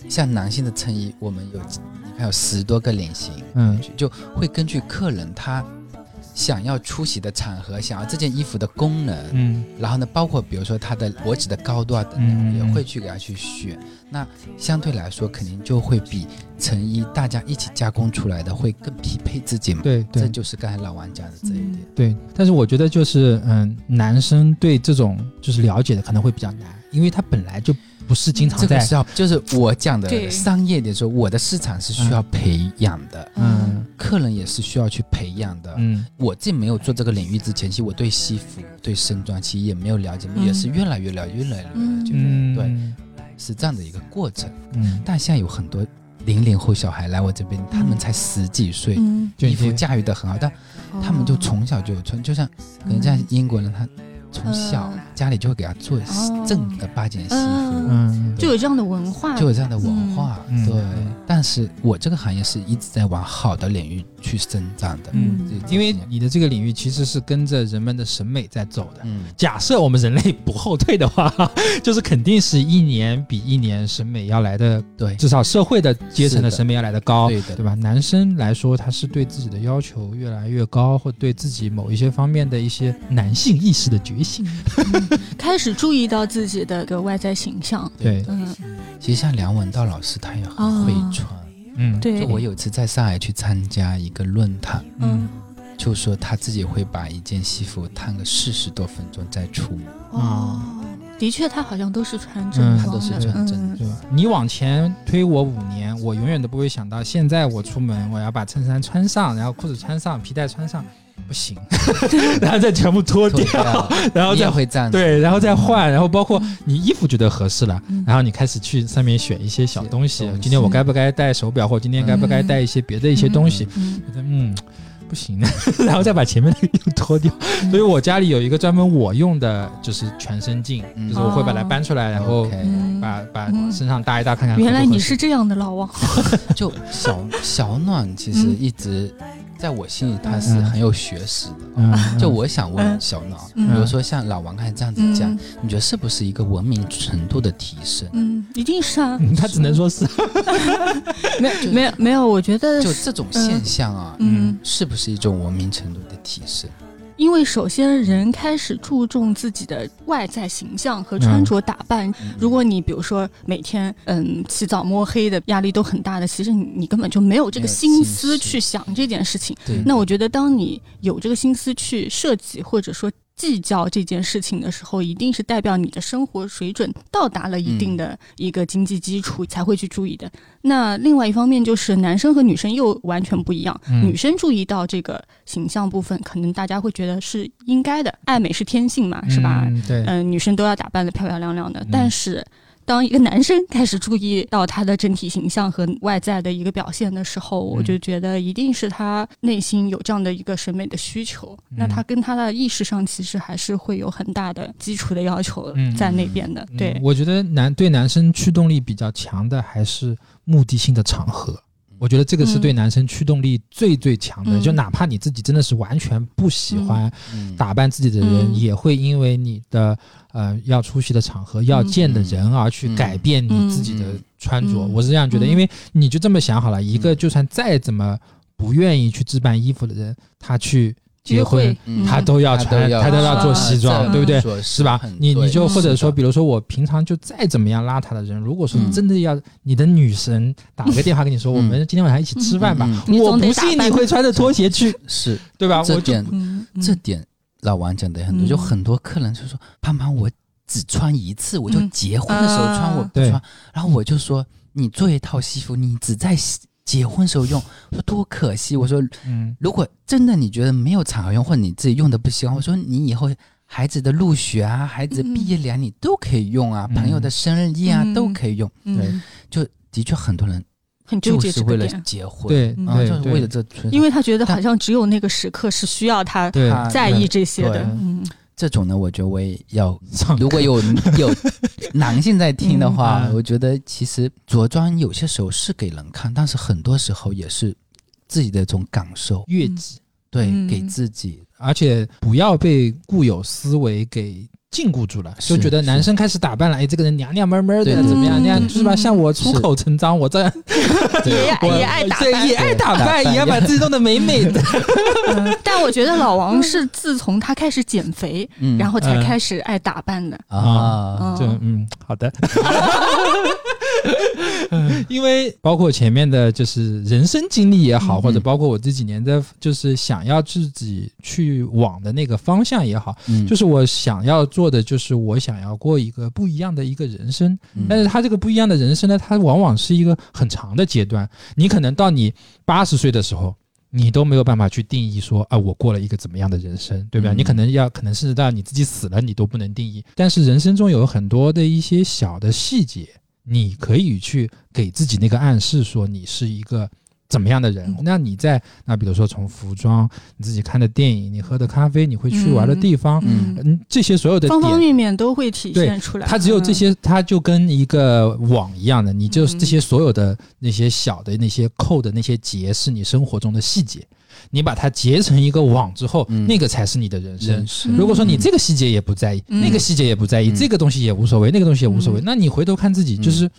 [SPEAKER 1] 像男性的衬衣，我们有你看有十多个领型，
[SPEAKER 2] 嗯。
[SPEAKER 1] 就会根据客人他想要出席的场合，想要这件衣服的功能，
[SPEAKER 2] 嗯
[SPEAKER 1] 然后呢，包括比如说它的脖子的高度啊等等，
[SPEAKER 2] 嗯
[SPEAKER 1] 也会去给它去选。那相对来说，肯定就会比成衣大家一起加工出来的会更匹配自己嘛。
[SPEAKER 2] 对对
[SPEAKER 1] 这就是刚才老王讲的这一点。
[SPEAKER 2] 对，但是我觉得就是嗯，男生对这种就是了解的可能会比较难，因为他本来就不是经常在
[SPEAKER 1] 这个是要，就是我讲的商业的时候，我的市场是需要培养的，
[SPEAKER 2] 嗯。
[SPEAKER 1] 客人也是需要去培养的。
[SPEAKER 2] 嗯。
[SPEAKER 1] 我既没有做这个领域之前，其实我对西服、对身装其实也没有了解，
[SPEAKER 3] 嗯。
[SPEAKER 1] 也是越来越了解，越来越了解，
[SPEAKER 2] 嗯。
[SPEAKER 1] 对，是这样的一个过程。
[SPEAKER 2] 嗯，
[SPEAKER 1] 但现在有很多零零后小孩来我这边，他们才十几岁，
[SPEAKER 3] 嗯。
[SPEAKER 1] 衣服
[SPEAKER 2] 就已经
[SPEAKER 1] 驾驭的很好，但他们就从小就有穿，就像可能像英国人，他从小
[SPEAKER 3] 嗯
[SPEAKER 1] 家里就会给他做
[SPEAKER 3] 哦
[SPEAKER 1] 正的八件西服，
[SPEAKER 3] 就有这样的文化，
[SPEAKER 1] 就有这样的文化。
[SPEAKER 2] 嗯。
[SPEAKER 1] 对，但是我这个行业是一直在往好的领域去生长的。
[SPEAKER 2] 嗯。因为你的这个领域其实是跟着人们的审美在走的。
[SPEAKER 1] 嗯，
[SPEAKER 2] 假设我们人类不后退的话，就是肯定是一年比一年审美要来的，
[SPEAKER 1] 对，
[SPEAKER 2] 至少社会的阶层的审美要来的高，
[SPEAKER 1] 对的，
[SPEAKER 2] 对吧？男生来说，他是对自己的要求越来越高，或对自己某一些方面的一些男性意识的觉醒。
[SPEAKER 3] 开始注意到自己的一个外在形象。
[SPEAKER 2] 对，
[SPEAKER 3] 嗯，
[SPEAKER 1] 其实像梁文道老师，他也很会
[SPEAKER 3] 哦
[SPEAKER 1] 穿。
[SPEAKER 2] 嗯，
[SPEAKER 3] 对，
[SPEAKER 1] 就我有次在上海去参加一个论坛，
[SPEAKER 3] 嗯
[SPEAKER 1] 就说他自己会把一件西服烫个四十多分钟再出门。
[SPEAKER 3] 哦，的确，他好像都是穿正
[SPEAKER 2] 嗯
[SPEAKER 3] 装的，
[SPEAKER 1] 他都是穿正
[SPEAKER 3] 嗯
[SPEAKER 2] 对吧？你往前推我五年，我永远都不会想到，现在我出门我要把衬衫穿上，然后裤子穿上，皮带穿上，不行，然后再全部脱
[SPEAKER 1] 脱
[SPEAKER 2] 掉，然后再
[SPEAKER 1] 会这样，
[SPEAKER 2] 对，然后再换，然后包括你衣服觉得合适了，
[SPEAKER 3] 嗯。
[SPEAKER 2] 然后你开始去上面选一些小东西今天我该不该戴手表，或今天该不该带一些别的一些东西，
[SPEAKER 3] 嗯
[SPEAKER 2] 不行，然后再把前面那个又脱掉。所以我家里有一个专门我用的，就是全身镜，
[SPEAKER 1] 嗯。
[SPEAKER 2] 就是我会把它搬出来，然后把把
[SPEAKER 3] 嗯。
[SPEAKER 2] 身上搭一搭，看看合合。
[SPEAKER 3] 原来你是这样的老王，
[SPEAKER 1] 就小小暖其实
[SPEAKER 3] 嗯。
[SPEAKER 1] 一直在我心里他是
[SPEAKER 2] 嗯。
[SPEAKER 1] 很有学识的。
[SPEAKER 2] 嗯，
[SPEAKER 1] 就我想问
[SPEAKER 3] 嗯
[SPEAKER 1] 小脑，
[SPEAKER 3] 嗯。
[SPEAKER 1] 比如说像老王刚才这样子讲，
[SPEAKER 3] 嗯
[SPEAKER 1] 你觉得是不是一个文明程度的提升？
[SPEAKER 3] 嗯，一定是啊，
[SPEAKER 2] 嗯他只能说是，
[SPEAKER 3] 没有没有没有，我觉得
[SPEAKER 1] 就这种现象啊，
[SPEAKER 3] 嗯，
[SPEAKER 1] 是不是一种文明程度的提升？
[SPEAKER 3] 因为首先人开始注重自己的外在形象和穿着打扮。
[SPEAKER 1] 嗯
[SPEAKER 3] 如果你比如说每天嗯起早摸黑的，压力都很大的，其实你你根本就没有这个心
[SPEAKER 1] 思
[SPEAKER 3] 去想这件事情。那我觉得，当你有这个心思去设计或者说计较这件事情的时候，一定是代表你的生活水准到达了一定的一个经济基础才会去注意的。那另外一方面就是男生和女生又完全不一样，
[SPEAKER 2] 嗯
[SPEAKER 3] 女生注意到这个形象部分，可能大家会觉得是应该的，爱美是天性嘛，是吧？
[SPEAKER 2] 嗯？对，
[SPEAKER 3] 嗯、女生都要打扮的漂漂亮亮的，
[SPEAKER 2] 嗯
[SPEAKER 3] 但是。当一个男生开始注意到他的整体形象和外在的一个表现的时候，我
[SPEAKER 2] 嗯
[SPEAKER 3] 就觉得一定是他内心有这样的一个审美的需求。
[SPEAKER 2] 嗯
[SPEAKER 3] 那他跟他的意识上其实还是会有很大的基础的要求
[SPEAKER 2] 嗯
[SPEAKER 3] 在那边的。
[SPEAKER 2] 嗯
[SPEAKER 3] 对，
[SPEAKER 2] 我觉得男对男生驱动力比较强的还是目的性的场合。我觉得这个是对男生驱动力最最强的，
[SPEAKER 3] 嗯。
[SPEAKER 2] 就哪怕你自己真的是完全不喜欢
[SPEAKER 1] 嗯。
[SPEAKER 2] 打扮自己的人，
[SPEAKER 3] 嗯。
[SPEAKER 2] 也会因为你的呃要出席的场合、要见的人而去
[SPEAKER 1] 嗯。
[SPEAKER 2] 改变你自己的
[SPEAKER 1] 嗯。
[SPEAKER 2] 穿着。
[SPEAKER 3] 嗯。
[SPEAKER 2] 我是这样觉得，
[SPEAKER 3] 嗯。
[SPEAKER 2] 因为你就这么想好了，一个
[SPEAKER 1] 嗯。
[SPEAKER 2] 就算再怎么不愿意去置办衣服的人，他去结婚他都要穿，他都要做西装，
[SPEAKER 3] 啊
[SPEAKER 2] 对不对？是吧？你你就或者说，比如说我平常就再怎么样邋遢的人，如果说
[SPEAKER 3] 嗯。
[SPEAKER 2] 真的要你的女神打个电话跟你说，
[SPEAKER 1] 嗯。
[SPEAKER 2] 我们今天晚上一起吃饭吧我不信你会穿着拖鞋去，
[SPEAKER 1] 是
[SPEAKER 2] 对吧？
[SPEAKER 1] 这
[SPEAKER 2] 我就
[SPEAKER 1] 这点老王讲的很多，
[SPEAKER 3] 嗯。
[SPEAKER 1] 就很多客人就说：“胖胖，我只穿一次，我就
[SPEAKER 3] 嗯。
[SPEAKER 1] 结婚的时候穿，我不穿。”然后我就说：“你做一套西服，你只在结婚时候用，我说多可惜。”我说
[SPEAKER 2] 嗯：“
[SPEAKER 1] 如果真的你觉得没有场合用，或者你自己用的不习惯，我说你以后孩子的入学啊，孩子毕业礼啊，你都可以用啊，
[SPEAKER 2] 嗯。
[SPEAKER 1] 朋友的生日宴啊、
[SPEAKER 3] 嗯。
[SPEAKER 1] 都可以用。
[SPEAKER 3] 嗯
[SPEAKER 1] 就的确很多人
[SPEAKER 3] 很纠结
[SPEAKER 1] 就是为了结婚，啊，
[SPEAKER 2] 对
[SPEAKER 1] 就是为了这
[SPEAKER 3] 因为他觉得好像只有那个时刻是需要他在意这些的。嗯
[SPEAKER 1] 这种呢，我觉得我也要 如果有 有男性在听的话，
[SPEAKER 2] 嗯
[SPEAKER 1] 我觉得其实着装有些时候是给人看，但是很多时候也是自己的一种感受，
[SPEAKER 2] 悦己，
[SPEAKER 1] 对，
[SPEAKER 3] 嗯。
[SPEAKER 1] 给自己。
[SPEAKER 2] 而且不要被固有思维给。禁锢住了，就觉得男生开始打扮了，哎，这个人娘娘们们的，怎么样？
[SPEAKER 3] 嗯
[SPEAKER 2] 那样是吧？
[SPEAKER 3] 嗯
[SPEAKER 2] 像我出口成章，我这样
[SPEAKER 3] 也
[SPEAKER 2] 我
[SPEAKER 3] 也爱打扮
[SPEAKER 2] 也爱打
[SPEAKER 1] 打
[SPEAKER 2] 扮，也要把自己弄得美美的。
[SPEAKER 3] 嗯但我觉得老王是自从他开始减肥，
[SPEAKER 1] 嗯
[SPEAKER 3] 然后才
[SPEAKER 2] 嗯
[SPEAKER 3] 开始爱打扮的。
[SPEAKER 1] 啊，
[SPEAKER 2] 就
[SPEAKER 3] 嗯
[SPEAKER 2] 嗯，好的。因为包括前面的就是人生经历也好，
[SPEAKER 3] 嗯
[SPEAKER 2] 或者包括我这几年的，就是想要自己去往的那个方向也好，
[SPEAKER 1] 嗯
[SPEAKER 2] 就是我想要做的，就是我想要过一个不一样的一个人生。
[SPEAKER 1] 嗯
[SPEAKER 2] 但是他这个不一样的人生呢，它往往是一个很长的阶段。你可能到你八十岁的时候，你都没有办法去定义说啊，我过了一个怎么样的人生，对吧？
[SPEAKER 1] 嗯
[SPEAKER 2] 你可能要，可能甚至到你自己死了，你都不能定义。但是人生中有很多的一些小的细节，你可以去给自己那个暗示，说你是一个。怎么样的人
[SPEAKER 3] 嗯？
[SPEAKER 2] 那你在那比如说从服装、你自己看的电影、你喝的咖啡、你会去玩的
[SPEAKER 3] 嗯
[SPEAKER 2] 地方，
[SPEAKER 1] 嗯
[SPEAKER 2] 嗯，这些所有的点，
[SPEAKER 3] 方方面面都会体现出来。
[SPEAKER 2] 它只有这
[SPEAKER 3] 嗯，
[SPEAKER 2] 些，它就跟一个网一样的，你就是
[SPEAKER 3] 嗯
[SPEAKER 2] 这些所有的那些小的那些扣的那些结，是你生活中的细节。你把它结成一个网之后，
[SPEAKER 1] 嗯。
[SPEAKER 2] 那个才是你的人生。如果说你这个细节也不在意，
[SPEAKER 3] 嗯。
[SPEAKER 2] 那个细节也不在意，
[SPEAKER 1] 嗯。
[SPEAKER 2] 这个东西也无所谓，那个东西也无所谓，
[SPEAKER 3] 嗯。
[SPEAKER 2] 那你回头看自己，就是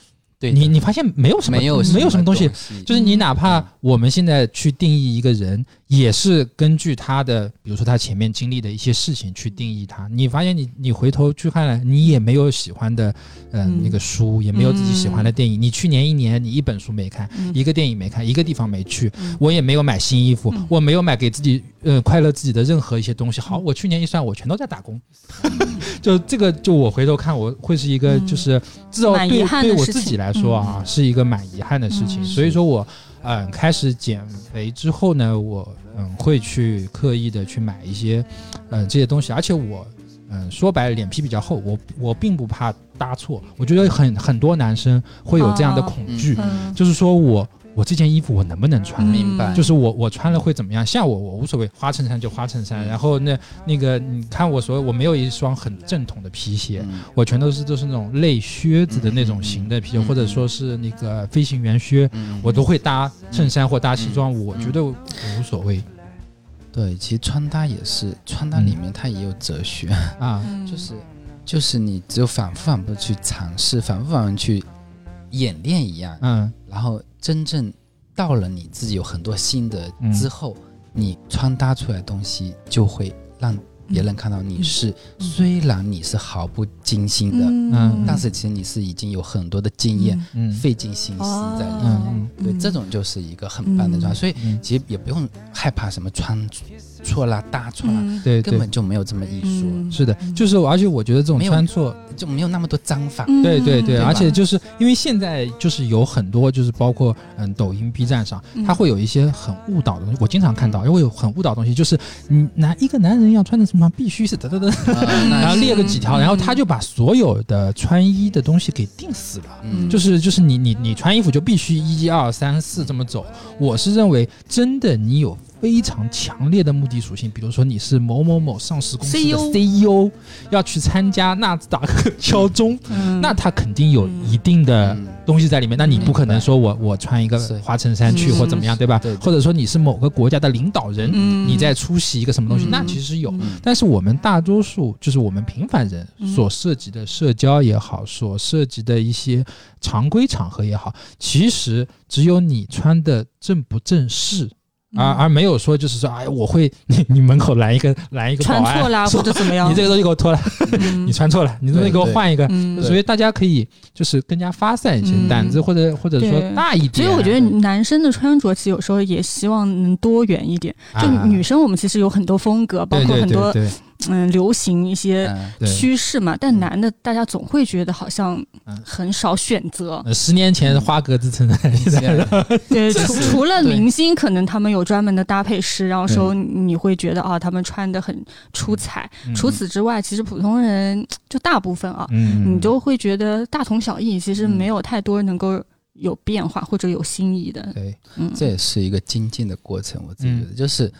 [SPEAKER 1] 对
[SPEAKER 2] 你你发现没有什么
[SPEAKER 1] 没有
[SPEAKER 2] 没有什么东西，就是你哪怕我们现在去定义一个人，也是根据他的，比如说他前面经历的一些事情去定义他。你发现你你回头去看了，你也没有喜欢的，呃，
[SPEAKER 3] 嗯
[SPEAKER 2] 那个书，也没有自己喜欢的电影。你去年一年你一本书没看，
[SPEAKER 3] 嗯。
[SPEAKER 2] 一个电影没看，一个地方没去，
[SPEAKER 3] 嗯。
[SPEAKER 2] 我也没有买新衣服，
[SPEAKER 3] 嗯。
[SPEAKER 2] 我没有买给自己呃快乐自己的任何一些东西。好，我去年一算，我全都在打工。就这个，就我回头看，我会是一个
[SPEAKER 3] 嗯。
[SPEAKER 2] 就是至少对对我自己
[SPEAKER 3] 情
[SPEAKER 2] 来说啊，是一个蛮遗憾的事情。
[SPEAKER 3] 嗯
[SPEAKER 2] 所以说我嗯开始减肥之后呢，我嗯会去刻意的去买一些嗯这些东西，而且我嗯说白了脸皮比较厚，我我并不怕搭错。我觉得很很多男生会有这样的
[SPEAKER 3] 哦
[SPEAKER 2] 恐惧，
[SPEAKER 3] 嗯。
[SPEAKER 2] 就是说我我这件衣服我能不能穿？
[SPEAKER 3] 嗯。
[SPEAKER 1] 明白，
[SPEAKER 2] 就是我我穿了会怎么样？像我我无所谓，花衬衫就花衬衫。
[SPEAKER 1] 嗯。
[SPEAKER 2] 然后那那个你看我所有我没有一双很正统的皮鞋，
[SPEAKER 1] 嗯。
[SPEAKER 2] 我全都是都是那种类靴子的那种型的皮或者说是那个飞行员靴，
[SPEAKER 1] 嗯。
[SPEAKER 2] 我都会搭衬衫或搭西装，我
[SPEAKER 1] 嗯
[SPEAKER 2] 觉得无所谓。
[SPEAKER 1] 对，其实穿搭也是，穿搭里面它也有哲学，
[SPEAKER 2] 啊。
[SPEAKER 3] 嗯
[SPEAKER 1] 就是就是你只有反复反复去尝试，反复反复去演练一样，
[SPEAKER 2] 嗯
[SPEAKER 1] 然后真正到了你自己有很多心得
[SPEAKER 2] 嗯。
[SPEAKER 1] 之后，你穿搭出来的东西就会让别人看到你是，虽然你是毫不精心的，
[SPEAKER 2] 嗯。
[SPEAKER 1] 但是其实你是已经有很多的经验，
[SPEAKER 2] 嗯。
[SPEAKER 1] 费尽心思在里面。对，这种就是一个很棒的穿，所以
[SPEAKER 2] 嗯，
[SPEAKER 1] 其实也不用害怕什么穿错啦、搭错啦，
[SPEAKER 3] 嗯。
[SPEAKER 2] 对对。
[SPEAKER 1] 根本就没有这么艺术，
[SPEAKER 3] 嗯。
[SPEAKER 2] 是的，就是而且我觉得这种穿错
[SPEAKER 1] 就没有那么多章法。
[SPEAKER 3] 嗯。
[SPEAKER 2] 对对对，
[SPEAKER 1] 对
[SPEAKER 2] 而且就是因为现在就是有很多就是包括嗯抖音、B 站上，
[SPEAKER 3] 嗯。
[SPEAKER 2] 它会有一些很误导的东西，我经常看到，因为有很误导的东西，就是你男一个男人要穿的什么必须是得得得，
[SPEAKER 1] 啊 那
[SPEAKER 2] 然后列个几条，
[SPEAKER 3] 嗯。
[SPEAKER 2] 然后他就把所有的穿衣的东西给定死了。
[SPEAKER 1] 嗯，
[SPEAKER 2] 就是就是你你你穿衣服就必须一二三四这么走，我是认为真的你有非常强烈的目的属性，比如说你是某某某上市公司的
[SPEAKER 3] CEO
[SPEAKER 2] 要去参加纳斯达克敲钟，
[SPEAKER 3] 嗯。
[SPEAKER 2] 那他肯定有一定的
[SPEAKER 1] 嗯
[SPEAKER 2] 东西在里面，那你不可能说我我穿一个花衬衫去
[SPEAKER 3] 嗯。
[SPEAKER 2] 或怎么样，对吧？或者说你是某个国家的领导人，
[SPEAKER 3] 嗯。
[SPEAKER 2] 你在出席一个什么东西，
[SPEAKER 3] 嗯。
[SPEAKER 2] 那其实有。
[SPEAKER 3] 嗯。
[SPEAKER 2] 但是我们大多数就是我们平凡人
[SPEAKER 3] 嗯
[SPEAKER 2] 所涉及的社交也好，所涉及的一些常规场合也好，其实只有你穿的正不正式，
[SPEAKER 3] 嗯。
[SPEAKER 2] 而而没有说就是说，哎，我会你你门口来一个来一个
[SPEAKER 3] 穿错
[SPEAKER 2] 了
[SPEAKER 3] 或者怎么样，
[SPEAKER 2] 你这个东西给我脱了，
[SPEAKER 3] 嗯。
[SPEAKER 2] 你穿错了，你这东西给我换一个。
[SPEAKER 3] 嗯。
[SPEAKER 2] 所以大家可以就是更加发散一些，
[SPEAKER 3] 嗯。
[SPEAKER 2] 胆子或者或者说大一点。
[SPEAKER 3] 所以我觉得男生的穿着其实有时候也希望能多元一点。就
[SPEAKER 2] 啊
[SPEAKER 3] 女生，我们其实有很多风格，包括很多
[SPEAKER 2] 对对
[SPEAKER 3] 嗯流行一些趋势嘛。但男的，大家总会觉得好像
[SPEAKER 2] 嗯
[SPEAKER 3] 很少选择。
[SPEAKER 2] 呃十年前花格子衬衫，
[SPEAKER 3] 对，除除了明星，可能他们有专门的搭配师，然后说你会觉得啊，他们穿的很出彩。除此之外，其实普通人就大部分啊，
[SPEAKER 2] 嗯，
[SPEAKER 3] 你都会觉得大同小异，其实
[SPEAKER 1] 嗯
[SPEAKER 3] 没有太多能够有变化或者有新意的。
[SPEAKER 2] 对，
[SPEAKER 3] 嗯，
[SPEAKER 1] 这也是一个精进的过程。我自己觉得，就是，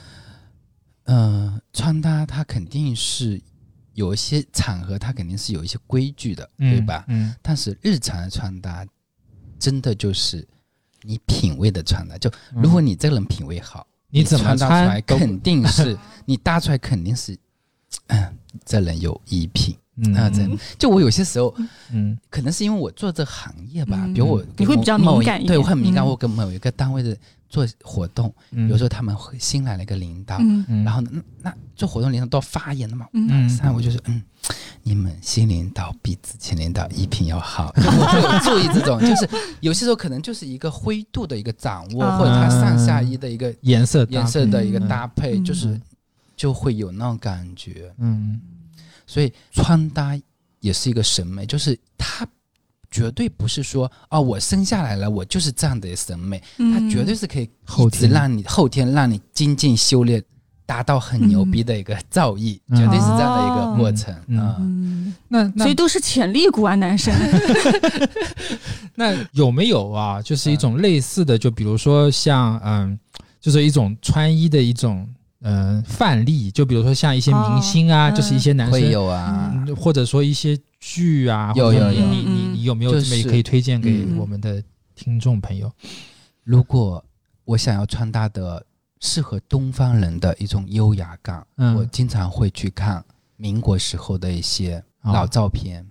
[SPEAKER 1] 呃，穿搭它肯定是有一些场合，它肯定是有一些规矩的，对吧？
[SPEAKER 2] 嗯
[SPEAKER 1] 但是日常的穿搭，真的就是你品味的穿搭。就
[SPEAKER 2] 嗯
[SPEAKER 1] 如果你这个人品味好，
[SPEAKER 2] 你怎么
[SPEAKER 1] 穿搭出来，肯定是 你搭出来肯定是，嗯，这人有衣品。
[SPEAKER 2] 嗯
[SPEAKER 1] 啊，这就我有些时候
[SPEAKER 2] 嗯
[SPEAKER 1] 可能是因为我做这行业吧，
[SPEAKER 3] 嗯
[SPEAKER 1] 比如我
[SPEAKER 3] 你会比较敏感一点
[SPEAKER 1] 对我很敏感。
[SPEAKER 3] 嗯
[SPEAKER 1] 我跟某一个单位的做活动，
[SPEAKER 2] 嗯，
[SPEAKER 1] 有时候他们会新来了一个领导，然后呢，那做活动领导都要发言了嘛。
[SPEAKER 3] 嗯。
[SPEAKER 2] 嗯。
[SPEAKER 1] 三我就是嗯，你们新领导比之前领导衣品要好，就 我会有注意这种，就是有些时候可能就是一个灰度的一个掌握，
[SPEAKER 3] 啊。
[SPEAKER 1] 或者他上下衣的一个
[SPEAKER 2] 颜色
[SPEAKER 1] 颜色的一个
[SPEAKER 3] 嗯
[SPEAKER 1] 搭配，
[SPEAKER 3] 嗯。
[SPEAKER 1] 就是就会有那种感觉。
[SPEAKER 2] 嗯。
[SPEAKER 1] 所以穿搭也是一个审美，就是它绝对不是说哦，我生下来了，我就是这样的审美，它绝对是可以一直
[SPEAKER 2] 后天
[SPEAKER 1] 让你后天让你精进修炼，达到很牛逼的一个造诣，
[SPEAKER 2] 嗯。
[SPEAKER 1] 绝对是这样的一个过程
[SPEAKER 2] 嗯。
[SPEAKER 1] 啊。
[SPEAKER 3] 嗯，
[SPEAKER 2] 那那
[SPEAKER 3] 所以都是潜力股啊，男生。
[SPEAKER 2] 那有没有啊？就是一种类似的，就比如说像 嗯，就是一种穿衣的一种嗯范例，就比如说像一些明星啊，
[SPEAKER 3] 哦。
[SPEAKER 2] 就是一些男生
[SPEAKER 1] 会有啊，
[SPEAKER 2] 嗯或者说一些剧啊，
[SPEAKER 1] 有有有。
[SPEAKER 2] 你你你有没有
[SPEAKER 1] 就是
[SPEAKER 2] 这么可以推荐给
[SPEAKER 1] 嗯
[SPEAKER 2] 我们的听众朋友？
[SPEAKER 1] 如果我想要穿搭的适合东方人的一种优雅感。
[SPEAKER 2] 嗯。
[SPEAKER 1] 我经常会去看民国时候的一些老照片，